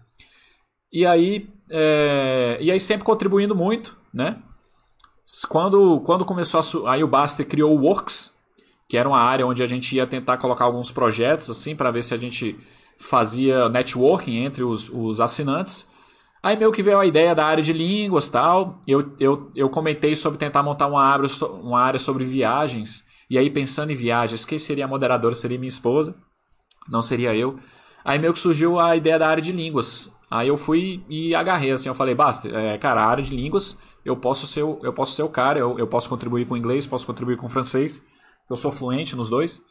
E aí, é, e aí sempre contribuindo muito, né? Quando, quando começou a, aí o Baster criou o Works, que era uma área onde a gente ia tentar colocar alguns projetos assim para ver se a gente fazia networking entre os, os assinantes. Aí meio que veio a ideia da área de línguas tal. Eu, eu, eu comentei sobre tentar montar uma área, uma área sobre viagens. E aí pensando em viagens, quem seria a moderadora seria minha esposa, não seria eu. Aí meio que surgiu a ideia da área de línguas. Aí eu fui e agarrei assim, eu falei, basta, é, cara, a área de línguas, eu posso ser eu posso ser o cara, eu, eu posso contribuir com inglês, posso contribuir com francês, eu sou fluente nos dois.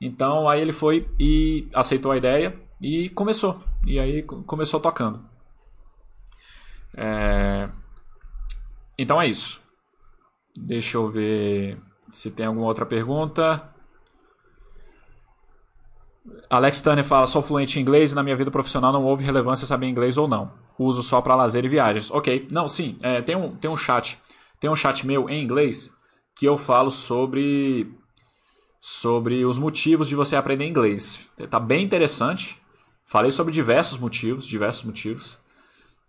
Então aí ele foi e aceitou a ideia e começou. E aí começou tocando. É... Então é isso. Deixa eu ver se tem alguma outra pergunta. Alex Tanner fala: sou fluente em inglês e na minha vida profissional não houve relevância saber inglês ou não. Uso só para lazer e viagens. Ok, não, sim. É, tem, um, tem um chat. Tem um chat meu em inglês que eu falo sobre sobre os motivos de você aprender inglês. Tá bem interessante. Falei sobre diversos motivos, diversos motivos.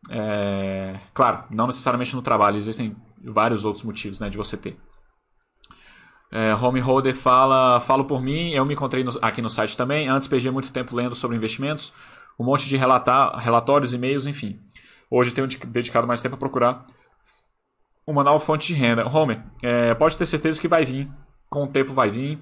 É, claro, não necessariamente no trabalho, existem vários outros motivos né, de você ter. É, Homeholder fala, falo por mim, eu me encontrei no, aqui no site também, antes perdi muito tempo lendo sobre investimentos, um monte de relatar, relatórios, e-mails, enfim. Hoje tenho dedicado mais tempo a procurar uma nova fonte de renda. Homer, é, pode ter certeza que vai vir, com o tempo vai vir,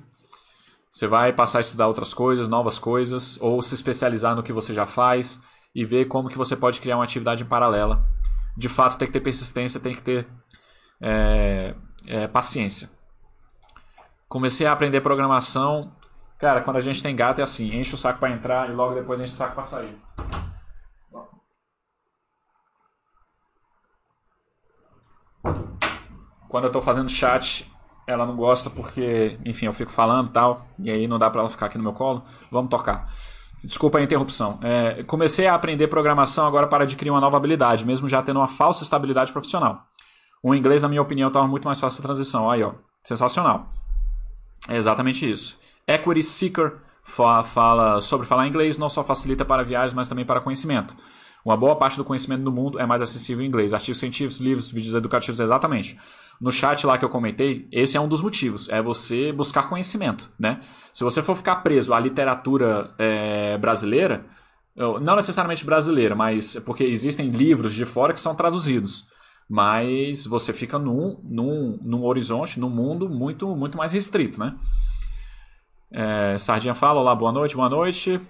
você vai passar a estudar outras coisas, novas coisas, ou se especializar no que você já faz e ver como que você pode criar uma atividade paralela. De fato, tem que ter persistência, tem que ter é, é, paciência. Comecei a aprender programação. Cara, quando a gente tem gato é assim, enche o saco para entrar e logo depois enche o saco para sair. Quando eu estou fazendo chat, ela não gosta porque, enfim, eu fico falando tal, e aí não dá para ela ficar aqui no meu colo. Vamos tocar. Desculpa a interrupção. É, comecei a aprender programação agora para adquirir uma nova habilidade, mesmo já tendo uma falsa estabilidade profissional. O inglês, na minha opinião, estava muito mais fácil a transição. Aí, ó. Sensacional. É exatamente isso. Equity Seeker fala sobre falar inglês não só facilita para viagens, mas também para conhecimento. Uma boa parte do conhecimento do mundo é mais acessível em inglês. Artigos científicos, livros, vídeos educativos, exatamente. No chat lá que eu comentei, esse é um dos motivos. É você buscar conhecimento, né? Se você for ficar preso à literatura é, brasileira, não necessariamente brasileira, mas porque existem livros de fora que são traduzidos. Mas você fica num, num, num horizonte, num mundo muito, muito mais restrito, né? É, Sardinha fala, olá, boa noite, boa noite.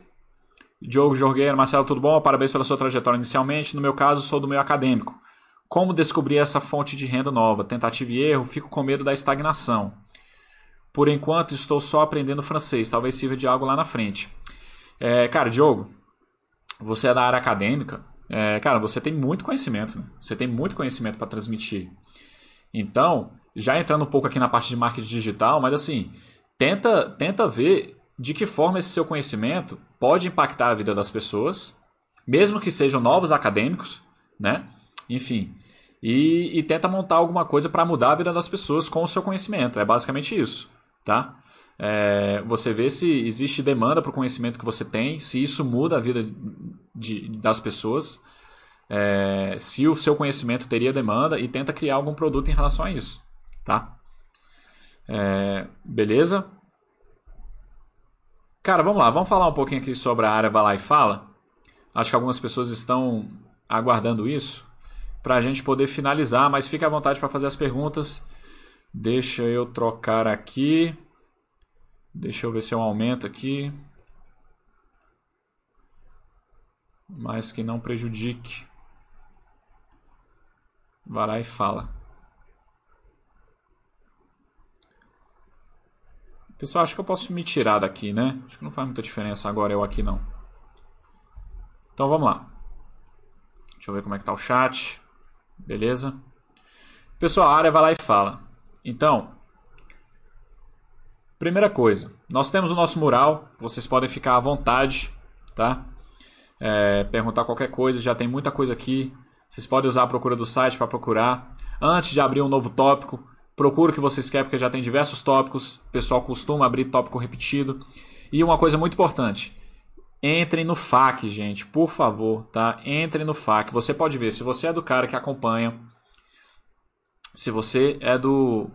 Diogo Jorgueira, Marcelo, tudo bom? Parabéns pela sua trajetória inicialmente. No meu caso, sou do meio acadêmico. Como descobrir essa fonte de renda nova? Tentativa e erro, fico com medo da estagnação. Por enquanto, estou só aprendendo francês, talvez sirva de algo lá na frente. É, cara, Diogo, você é da área acadêmica, é, cara, você tem muito conhecimento, né? você tem muito conhecimento para transmitir. Então, já entrando um pouco aqui na parte de marketing digital, mas assim, tenta, tenta ver de que forma esse seu conhecimento pode impactar a vida das pessoas, mesmo que sejam novos acadêmicos, né? Enfim, e, e tenta montar alguma coisa para mudar a vida das pessoas com o seu conhecimento. É basicamente isso, tá? É, você vê se existe demanda para o conhecimento que você tem, se isso muda a vida de, das pessoas, é, se o seu conhecimento teria demanda e tenta criar algum produto em relação a isso, tá? É, beleza? Cara, vamos lá, vamos falar um pouquinho aqui sobre a área Vai Lá e Fala. Acho que algumas pessoas estão aguardando isso para a gente poder finalizar, mas fique à vontade para fazer as perguntas. Deixa eu trocar aqui. Deixa eu ver se eu aumento aqui. Mas que não prejudique. Vai lá e fala. Pessoal, acho que eu posso me tirar daqui, né? Acho que não faz muita diferença agora eu aqui não. Então vamos lá. Deixa eu ver como é que tá o chat. Beleza? Pessoal, a área vai lá e fala. Então, primeira coisa, nós temos o nosso mural. Vocês podem ficar à vontade, tá? É, perguntar qualquer coisa, já tem muita coisa aqui. Vocês podem usar a procura do site para procurar. Antes de abrir um novo tópico, Procura o que vocês querem, porque já tem diversos tópicos. O pessoal costuma abrir tópico repetido. E uma coisa muito importante. Entrem no FAQ, gente, por favor, tá? Entrem no FAQ. Você pode ver, se você é do cara que acompanha, se você é do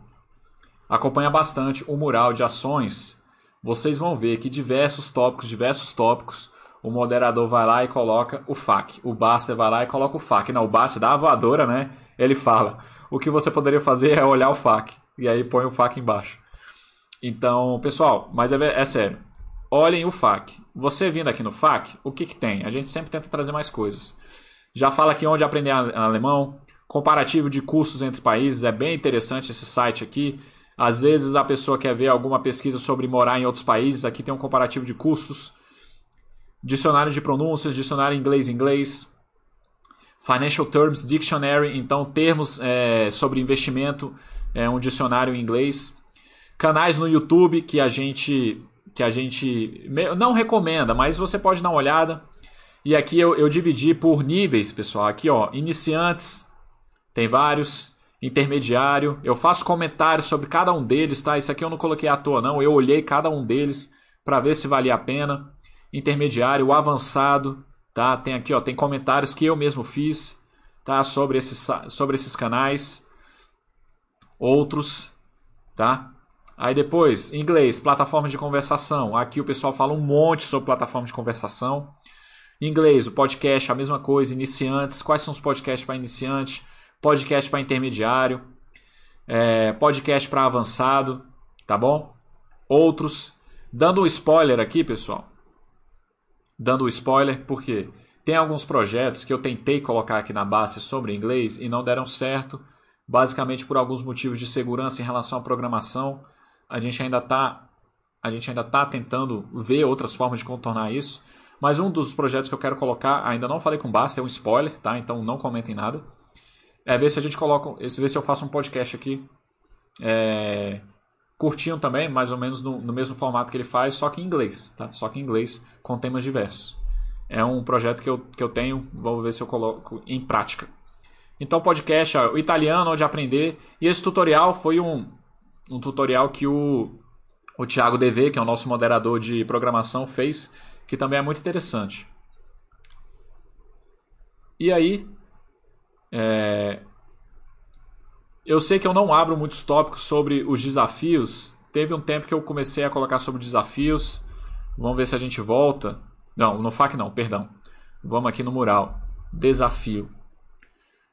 acompanha bastante o mural de ações, vocês vão ver que diversos tópicos, diversos tópicos, o moderador vai lá e coloca o FAQ. O Baster vai lá e coloca o FAQ. Não, o Baster dá a voadora, né? Ele fala: o que você poderia fazer é olhar o FAQ. E aí põe o FAQ embaixo. Então, pessoal, mas é, é sério. Olhem o FAQ. Você vindo aqui no FAQ, o que, que tem? A gente sempre tenta trazer mais coisas. Já fala aqui onde aprender alemão, comparativo de cursos entre países, é bem interessante esse site aqui. Às vezes a pessoa quer ver alguma pesquisa sobre morar em outros países. Aqui tem um comparativo de custos. Dicionário de pronúncias, dicionário inglês-inglês. Financial Terms Dictionary, então termos é, sobre investimento, é um dicionário em inglês. Canais no YouTube que a gente que a gente não recomenda, mas você pode dar uma olhada. E aqui eu, eu dividi por níveis, pessoal. Aqui, ó, iniciantes, tem vários. Intermediário, eu faço comentários sobre cada um deles, tá? Isso aqui eu não coloquei à toa, não. Eu olhei cada um deles para ver se valia a pena. Intermediário, avançado, tá? Tem aqui, ó, tem comentários que eu mesmo fiz, tá? Sobre esses, sobre esses canais. Outros, tá? Aí depois, inglês, plataforma de conversação. Aqui o pessoal fala um monte sobre plataforma de conversação. Inglês, o podcast, a mesma coisa. Iniciantes, quais são os podcasts para iniciante? Podcast para intermediário. É, podcast para avançado, tá bom? Outros. Dando um spoiler aqui, pessoal. Dando um spoiler, porque tem alguns projetos que eu tentei colocar aqui na base sobre inglês e não deram certo, basicamente por alguns motivos de segurança em relação à programação a gente ainda está a gente ainda está tentando ver outras formas de contornar isso. Mas um dos projetos que eu quero colocar, ainda não falei com o Basta, é um spoiler, tá? Então não comentem nada. É ver se a gente coloca, ver se eu faço um podcast aqui é, curtinho também, mais ou menos no, no, mesmo formato que ele faz, só que em inglês, tá? Só que em inglês, com temas diversos. É um projeto que eu, que eu tenho, vou ver se eu coloco em prática. Então, podcast, ó, o italiano, onde aprender. E esse tutorial foi um, um tutorial que o, o Thiago DV, que é o nosso moderador de programação, fez, que também é muito interessante. E aí, é, eu sei que eu não abro muitos tópicos sobre os desafios. Teve um tempo que eu comecei a colocar sobre desafios. Vamos ver se a gente volta. Não, no FAQ não, perdão. Vamos aqui no mural. Desafio.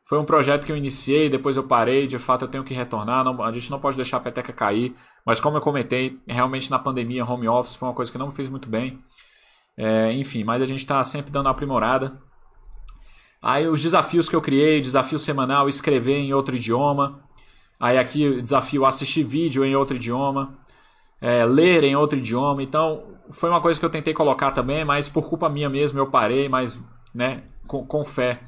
Foi um projeto que eu iniciei, depois eu parei, de fato eu tenho que retornar, não, a gente não pode deixar a peteca cair, mas como eu comentei, realmente na pandemia, home office foi uma coisa que não me fez muito bem. É, enfim, mas a gente está sempre dando uma aprimorada. Aí os desafios que eu criei, desafio semanal, escrever em outro idioma. Aí aqui desafio assistir vídeo em outro idioma. É, ler em outro idioma. Então foi uma coisa que eu tentei colocar também, mas por culpa minha mesmo eu parei, mas né, com, com fé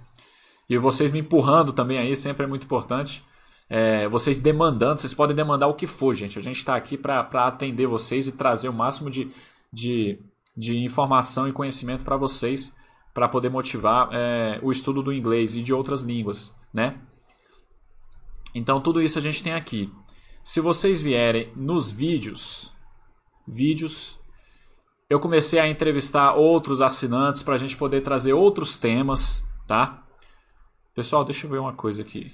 e vocês me empurrando também aí sempre é muito importante. É, vocês demandando, vocês podem demandar o que for, gente. A gente está aqui para atender vocês e trazer o máximo de, de, de informação e conhecimento para vocês, para poder motivar é, o estudo do inglês e de outras línguas, né? Então, tudo isso a gente tem aqui. Se vocês vierem nos vídeos, vídeos, eu comecei a entrevistar outros assinantes para a gente poder trazer outros temas, tá? Pessoal, deixa eu ver uma coisa aqui.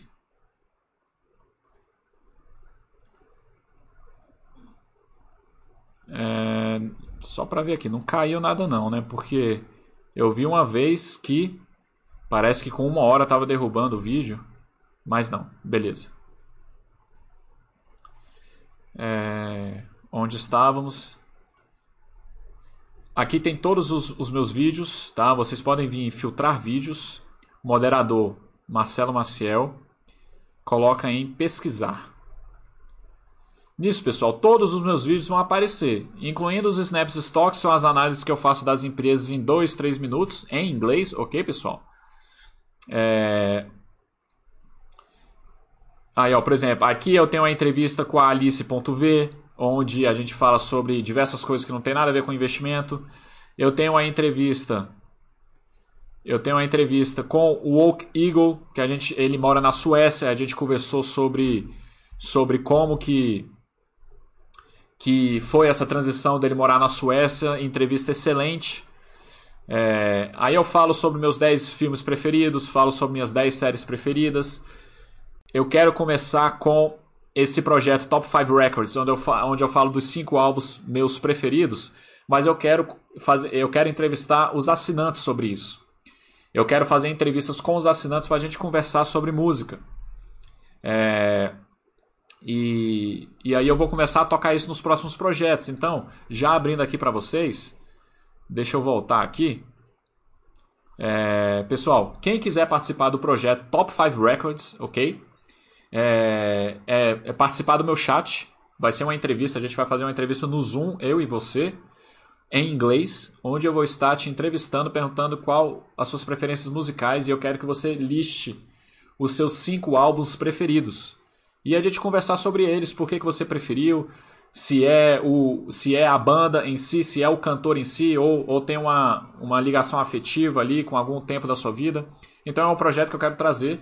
É, só para ver aqui, não caiu nada não, né? Porque eu vi uma vez que parece que com uma hora tava derrubando o vídeo, mas não, beleza. É, onde estávamos? Aqui tem todos os, os meus vídeos, tá? Vocês podem vir filtrar vídeos. Moderador Marcelo Maciel, coloca em pesquisar. Nisso, pessoal, todos os meus vídeos vão aparecer, incluindo os snaps stock, são as análises que eu faço das empresas em 2, 3 minutos, em inglês, ok, pessoal? É... Aí, ó, por exemplo, aqui eu tenho uma entrevista com a Alice.v, onde a gente fala sobre diversas coisas que não tem nada a ver com investimento. Eu tenho uma entrevista eu tenho uma entrevista com o Oak Eagle, que a gente, ele mora na Suécia, a gente conversou sobre, sobre como que, que foi essa transição dele morar na Suécia, entrevista excelente. É, aí eu falo sobre meus 10 filmes preferidos, falo sobre minhas 10 séries preferidas. Eu quero começar com esse projeto Top 5 Records, onde eu, onde eu falo dos 5 álbuns meus preferidos, mas eu quero fazer, eu quero entrevistar os assinantes sobre isso. Eu quero fazer entrevistas com os assinantes para a gente conversar sobre música. É, e, e aí eu vou começar a tocar isso nos próximos projetos. Então, já abrindo aqui para vocês, deixa eu voltar aqui. É, pessoal, quem quiser participar do projeto Top 5 Records, ok? É, é, é, participar do meu chat, Vai ser uma entrevista, a gente vai fazer uma entrevista no Zoom, eu e você, em inglês, onde eu vou estar te entrevistando, perguntando qual as suas preferências musicais e eu quero que você liste os seus cinco álbuns preferidos. E a gente conversar sobre eles, por que, que você preferiu, se é, o, se é a banda em si, se é o cantor em si, ou, ou tem uma, uma ligação afetiva ali com algum tempo da sua vida. Então é um projeto que eu quero trazer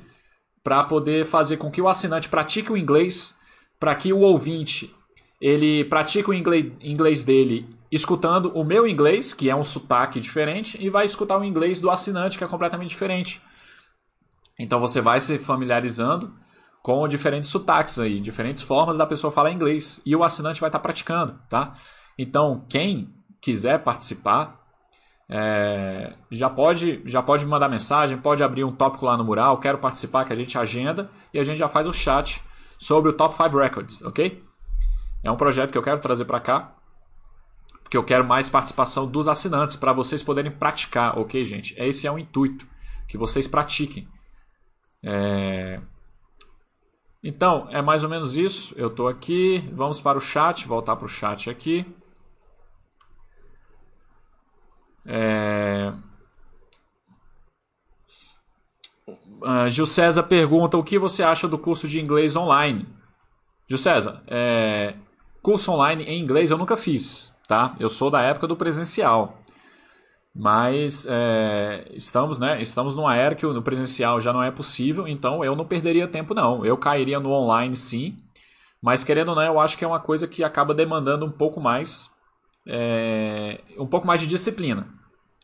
para poder fazer com que o assinante pratique o inglês, para que o ouvinte ele pratique o inglês, inglês dele escutando o meu inglês, que é um sotaque diferente, e vai escutar o inglês do assinante, que é completamente diferente. Então você vai se familiarizando com diferentes sotaques aí, diferentes formas da pessoa falar inglês, e o assinante vai estar praticando, tá? Então, quem quiser participar, é, já pode já pode me mandar mensagem, pode abrir um tópico lá no mural, quero participar, que a gente agenda e a gente já faz o chat sobre o Top 5 Records, ok? É um projeto que eu quero trazer para cá, porque eu quero mais participação dos assinantes para vocês poderem praticar, ok, gente? Esse é o intuito, que vocês pratiquem. É... Então, é mais ou menos isso. Eu estou aqui, vamos para o chat, voltar para o chat aqui. É... Uh, Gil César pergunta o que você acha do curso de inglês online. Gil César, é... curso online em inglês eu nunca fiz, tá? Eu sou da época do presencial. Mas é, estamos, né? Estamos numa era que no presencial já não é possível, então eu não perderia tempo, não. Eu cairia no online sim, mas querendo ou não, eu acho que é uma coisa que acaba demandando um pouco mais. É, um pouco mais de disciplina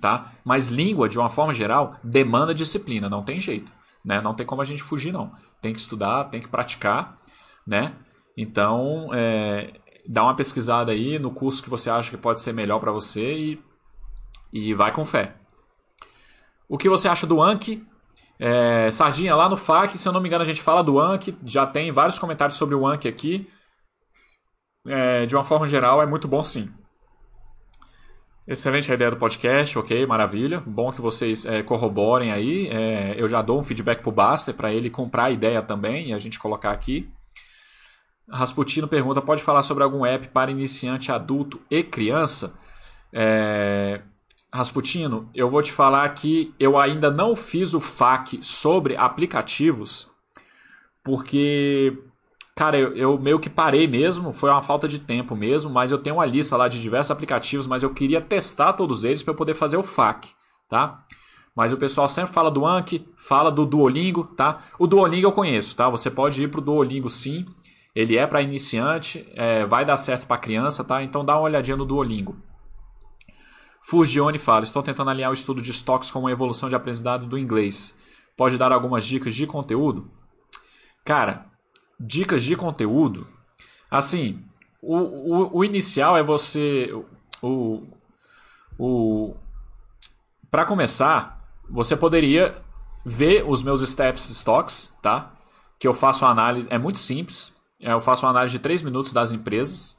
tá? Mas língua, de uma forma geral, demanda disciplina, não tem jeito, né? Não tem como a gente fugir, não. Tem que estudar, tem que praticar, né? Então, é, dá uma pesquisada aí no curso que você acha que pode ser melhor para você e, e vai com fé. O que você acha do Anki? É, Sardinha, lá no FAQ, se eu não me engano, a gente fala do Anki, já tem vários comentários sobre o Anki aqui. É, de uma forma geral, é muito bom sim. Excelente a ideia do podcast, ok, maravilha. Bom que vocês é, corroborem aí. É, eu já dou um feedback pro Baster para ele comprar a ideia também e a gente colocar aqui. Rasputino pergunta: pode falar sobre algum app para iniciante adulto e criança? É, Rasputino, eu vou te falar que eu ainda não fiz o FAQ sobre aplicativos, porque Cara, eu, eu, meio que parei mesmo, foi uma falta de tempo mesmo, mas eu tenho uma lista lá de diversos aplicativos, mas eu queria testar todos eles para eu poder fazer o FAQ, tá? Mas o pessoal sempre fala do Anki, fala do Duolingo, tá? O Duolingo eu conheço, tá? Você pode ir pro Duolingo sim, ele é para iniciante, é, vai dar certo para criança, tá? Então dá uma olhadinha no Duolingo. Fugione fala: Estou tentando alinhar o estudo de estoques com a evolução de aprendizado do inglês. Pode dar algumas dicas de conteúdo? Cara, dicas de conteúdo, assim, o, o, o inicial é você. O, o, Para começar, você poderia ver os meus steps stocks, tá? Que eu faço uma análise, é muito simples. É, eu faço uma análise de 3 minutos das empresas.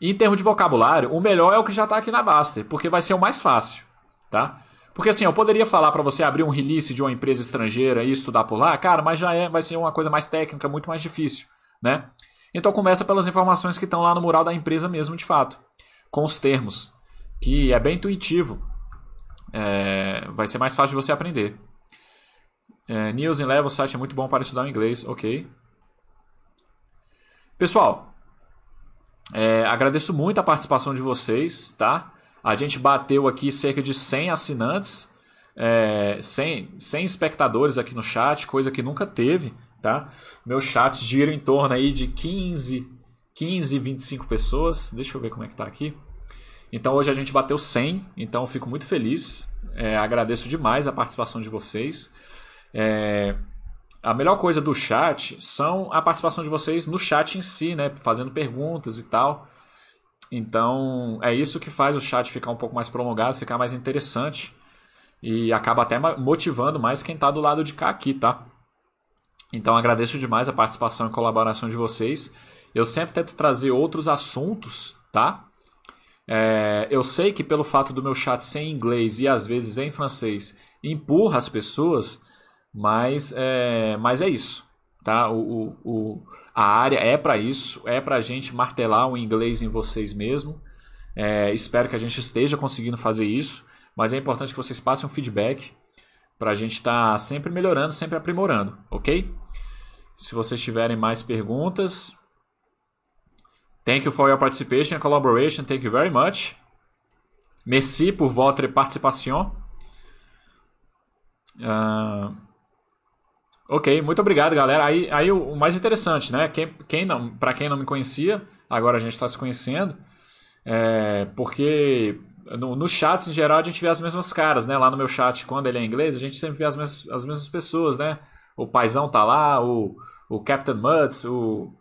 Em termos de vocabulário, o melhor é o que já está aqui na Baster, porque vai ser o mais fácil, tá? Porque assim, eu poderia falar para você abrir um release de uma empresa estrangeira e estudar por lá, cara, mas já é, vai ser uma coisa mais técnica, muito mais difícil, né? Então começa pelas informações que estão lá no mural da empresa mesmo, de fato, com os termos, que é bem intuitivo. É, vai ser mais fácil de você aprender. É, News in Level, o site é muito bom para estudar o inglês, ok. Pessoal, é, agradeço muito a participação de vocês, tá? A gente bateu aqui cerca de 100 assinantes, é, 100, 100 espectadores aqui no chat, coisa que nunca teve, tá? Meus chats giram em torno aí de 15, 15, 25 pessoas. Deixa eu ver como é que tá aqui. Então hoje a gente bateu 100, então fico muito feliz. É, agradeço demais a participação de vocês. É, a melhor coisa do chat são a participação de vocês no chat em si, né? Fazendo perguntas e tal. Então, é isso que faz o chat ficar um pouco mais prolongado, ficar mais interessante e acaba até motivando mais quem está do lado de cá aqui, tá? Então, agradeço demais a participação e colaboração de vocês. Eu sempre tento trazer outros assuntos, tá? É, eu sei que pelo fato do meu chat ser em inglês e às vezes em francês empurra as pessoas, mas é, mas é isso, tá? O, o, o a área é para isso, é para a gente martelar o inglês em vocês mesmo. É, espero que a gente esteja conseguindo fazer isso, mas é importante que vocês passem um feedback para a gente estar tá sempre melhorando, sempre aprimorando, ok? Se vocês tiverem mais perguntas, thank you for your participation and collaboration, thank you very much. Merci por votre participation. Uh, ok, muito obrigado, galera. Aí, aí o, mais interessante, né? Quem, quem não, para quem não me conhecia, agora a gente está se conhecendo, é, porque no, no chats em geral a gente vê as mesmas caras, né? Lá no meu chat, quando ele é inglês, a gente sempre vê as mesmas, as mesmas pessoas, né? O Paizão tá lá, o, o Captain Mutz, o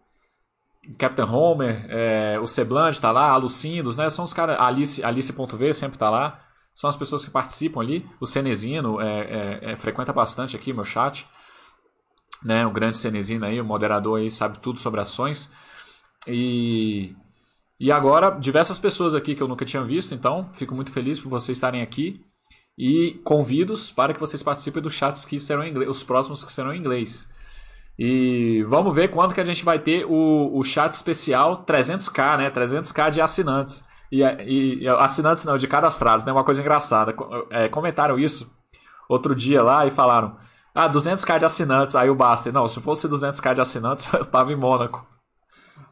Captain Homer, é, o Seblanche tá lá, a Lucindos, né? São os caras. Alice, Alice.v sempre tá lá. São as pessoas que participam ali. O Cenezino é, é, é, frequenta bastante aqui meu chat. Né? O grande Cenezino aí, o moderador aí, sabe tudo sobre ações. E, e agora, diversas pessoas aqui que eu nunca tinha visto, então fico muito feliz por vocês estarem aqui. E convido-os para que vocês participem dos chats que serão em inglês, os próximos que serão em inglês. E vamos ver quando que a gente vai ter o, o chat especial 300k, né? 300k de assinantes. E, e, e, assinantes não, de cadastrados, né? Uma coisa engraçada. É, comentaram isso outro dia lá e falaram: Ah, 200k de assinantes. Aí o Baster, não, se fosse 200k de assinantes, [laughs] eu tava em Mônaco.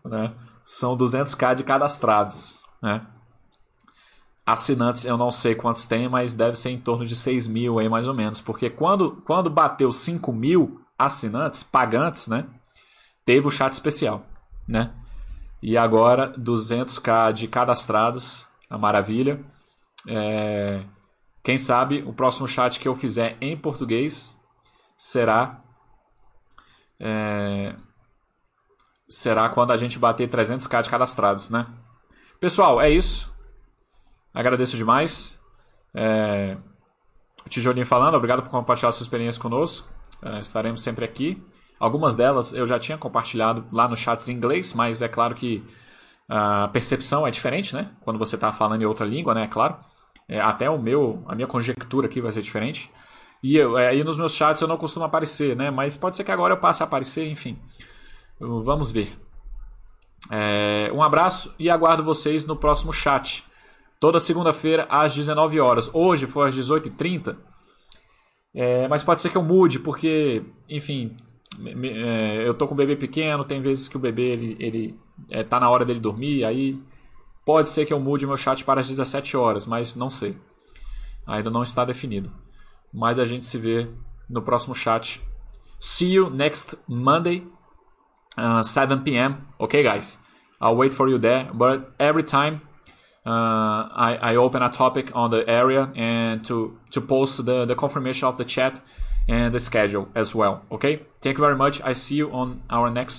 Né? São 200k de cadastrados, né? Assinantes eu não sei quantos tem, mas deve ser em torno de 6 mil aí mais ou menos. Porque quando, quando bateu 5 mil assinantes, pagantes, né? Teve o chat especial, né? E agora 200k de cadastrados, a maravilha. É... Quem sabe o próximo chat que eu fizer em português será é... será quando a gente bater 300k de cadastrados, né? Pessoal, é isso. Agradeço demais. É... Tijolinho falando, obrigado por compartilhar sua experiência conosco. Uh, estaremos sempre aqui. Algumas delas eu já tinha compartilhado lá no chats em inglês, mas é claro que a percepção é diferente, né? Quando você está falando em outra língua, né? É claro. É, até o meu, a minha conjectura aqui vai ser diferente. E eu, aí é, nos meus chats eu não costumo aparecer, né? Mas pode ser que agora eu passe a aparecer, enfim. Vamos ver. É, um abraço e aguardo vocês no próximo chat. Toda segunda-feira às 19 horas. Hoje foi às 18h30. É, mas pode ser que eu mude, porque, enfim, me, é, eu tô com um bebê pequeno, tem vezes que o bebê ele, ele é, tá na hora dele dormir, aí pode ser que eu mude meu chat para as 17 horas, mas não sei. Ainda não está definido. Mas a gente se vê no próximo chat. See you next Monday, uh, 7 p.m. Okay, guys? I'll wait for you there. But every time uh, I, I open a topic on the area and to, to post the, the confirmation of the chat and the schedule as well. Okay, thank you very much. I see you on our next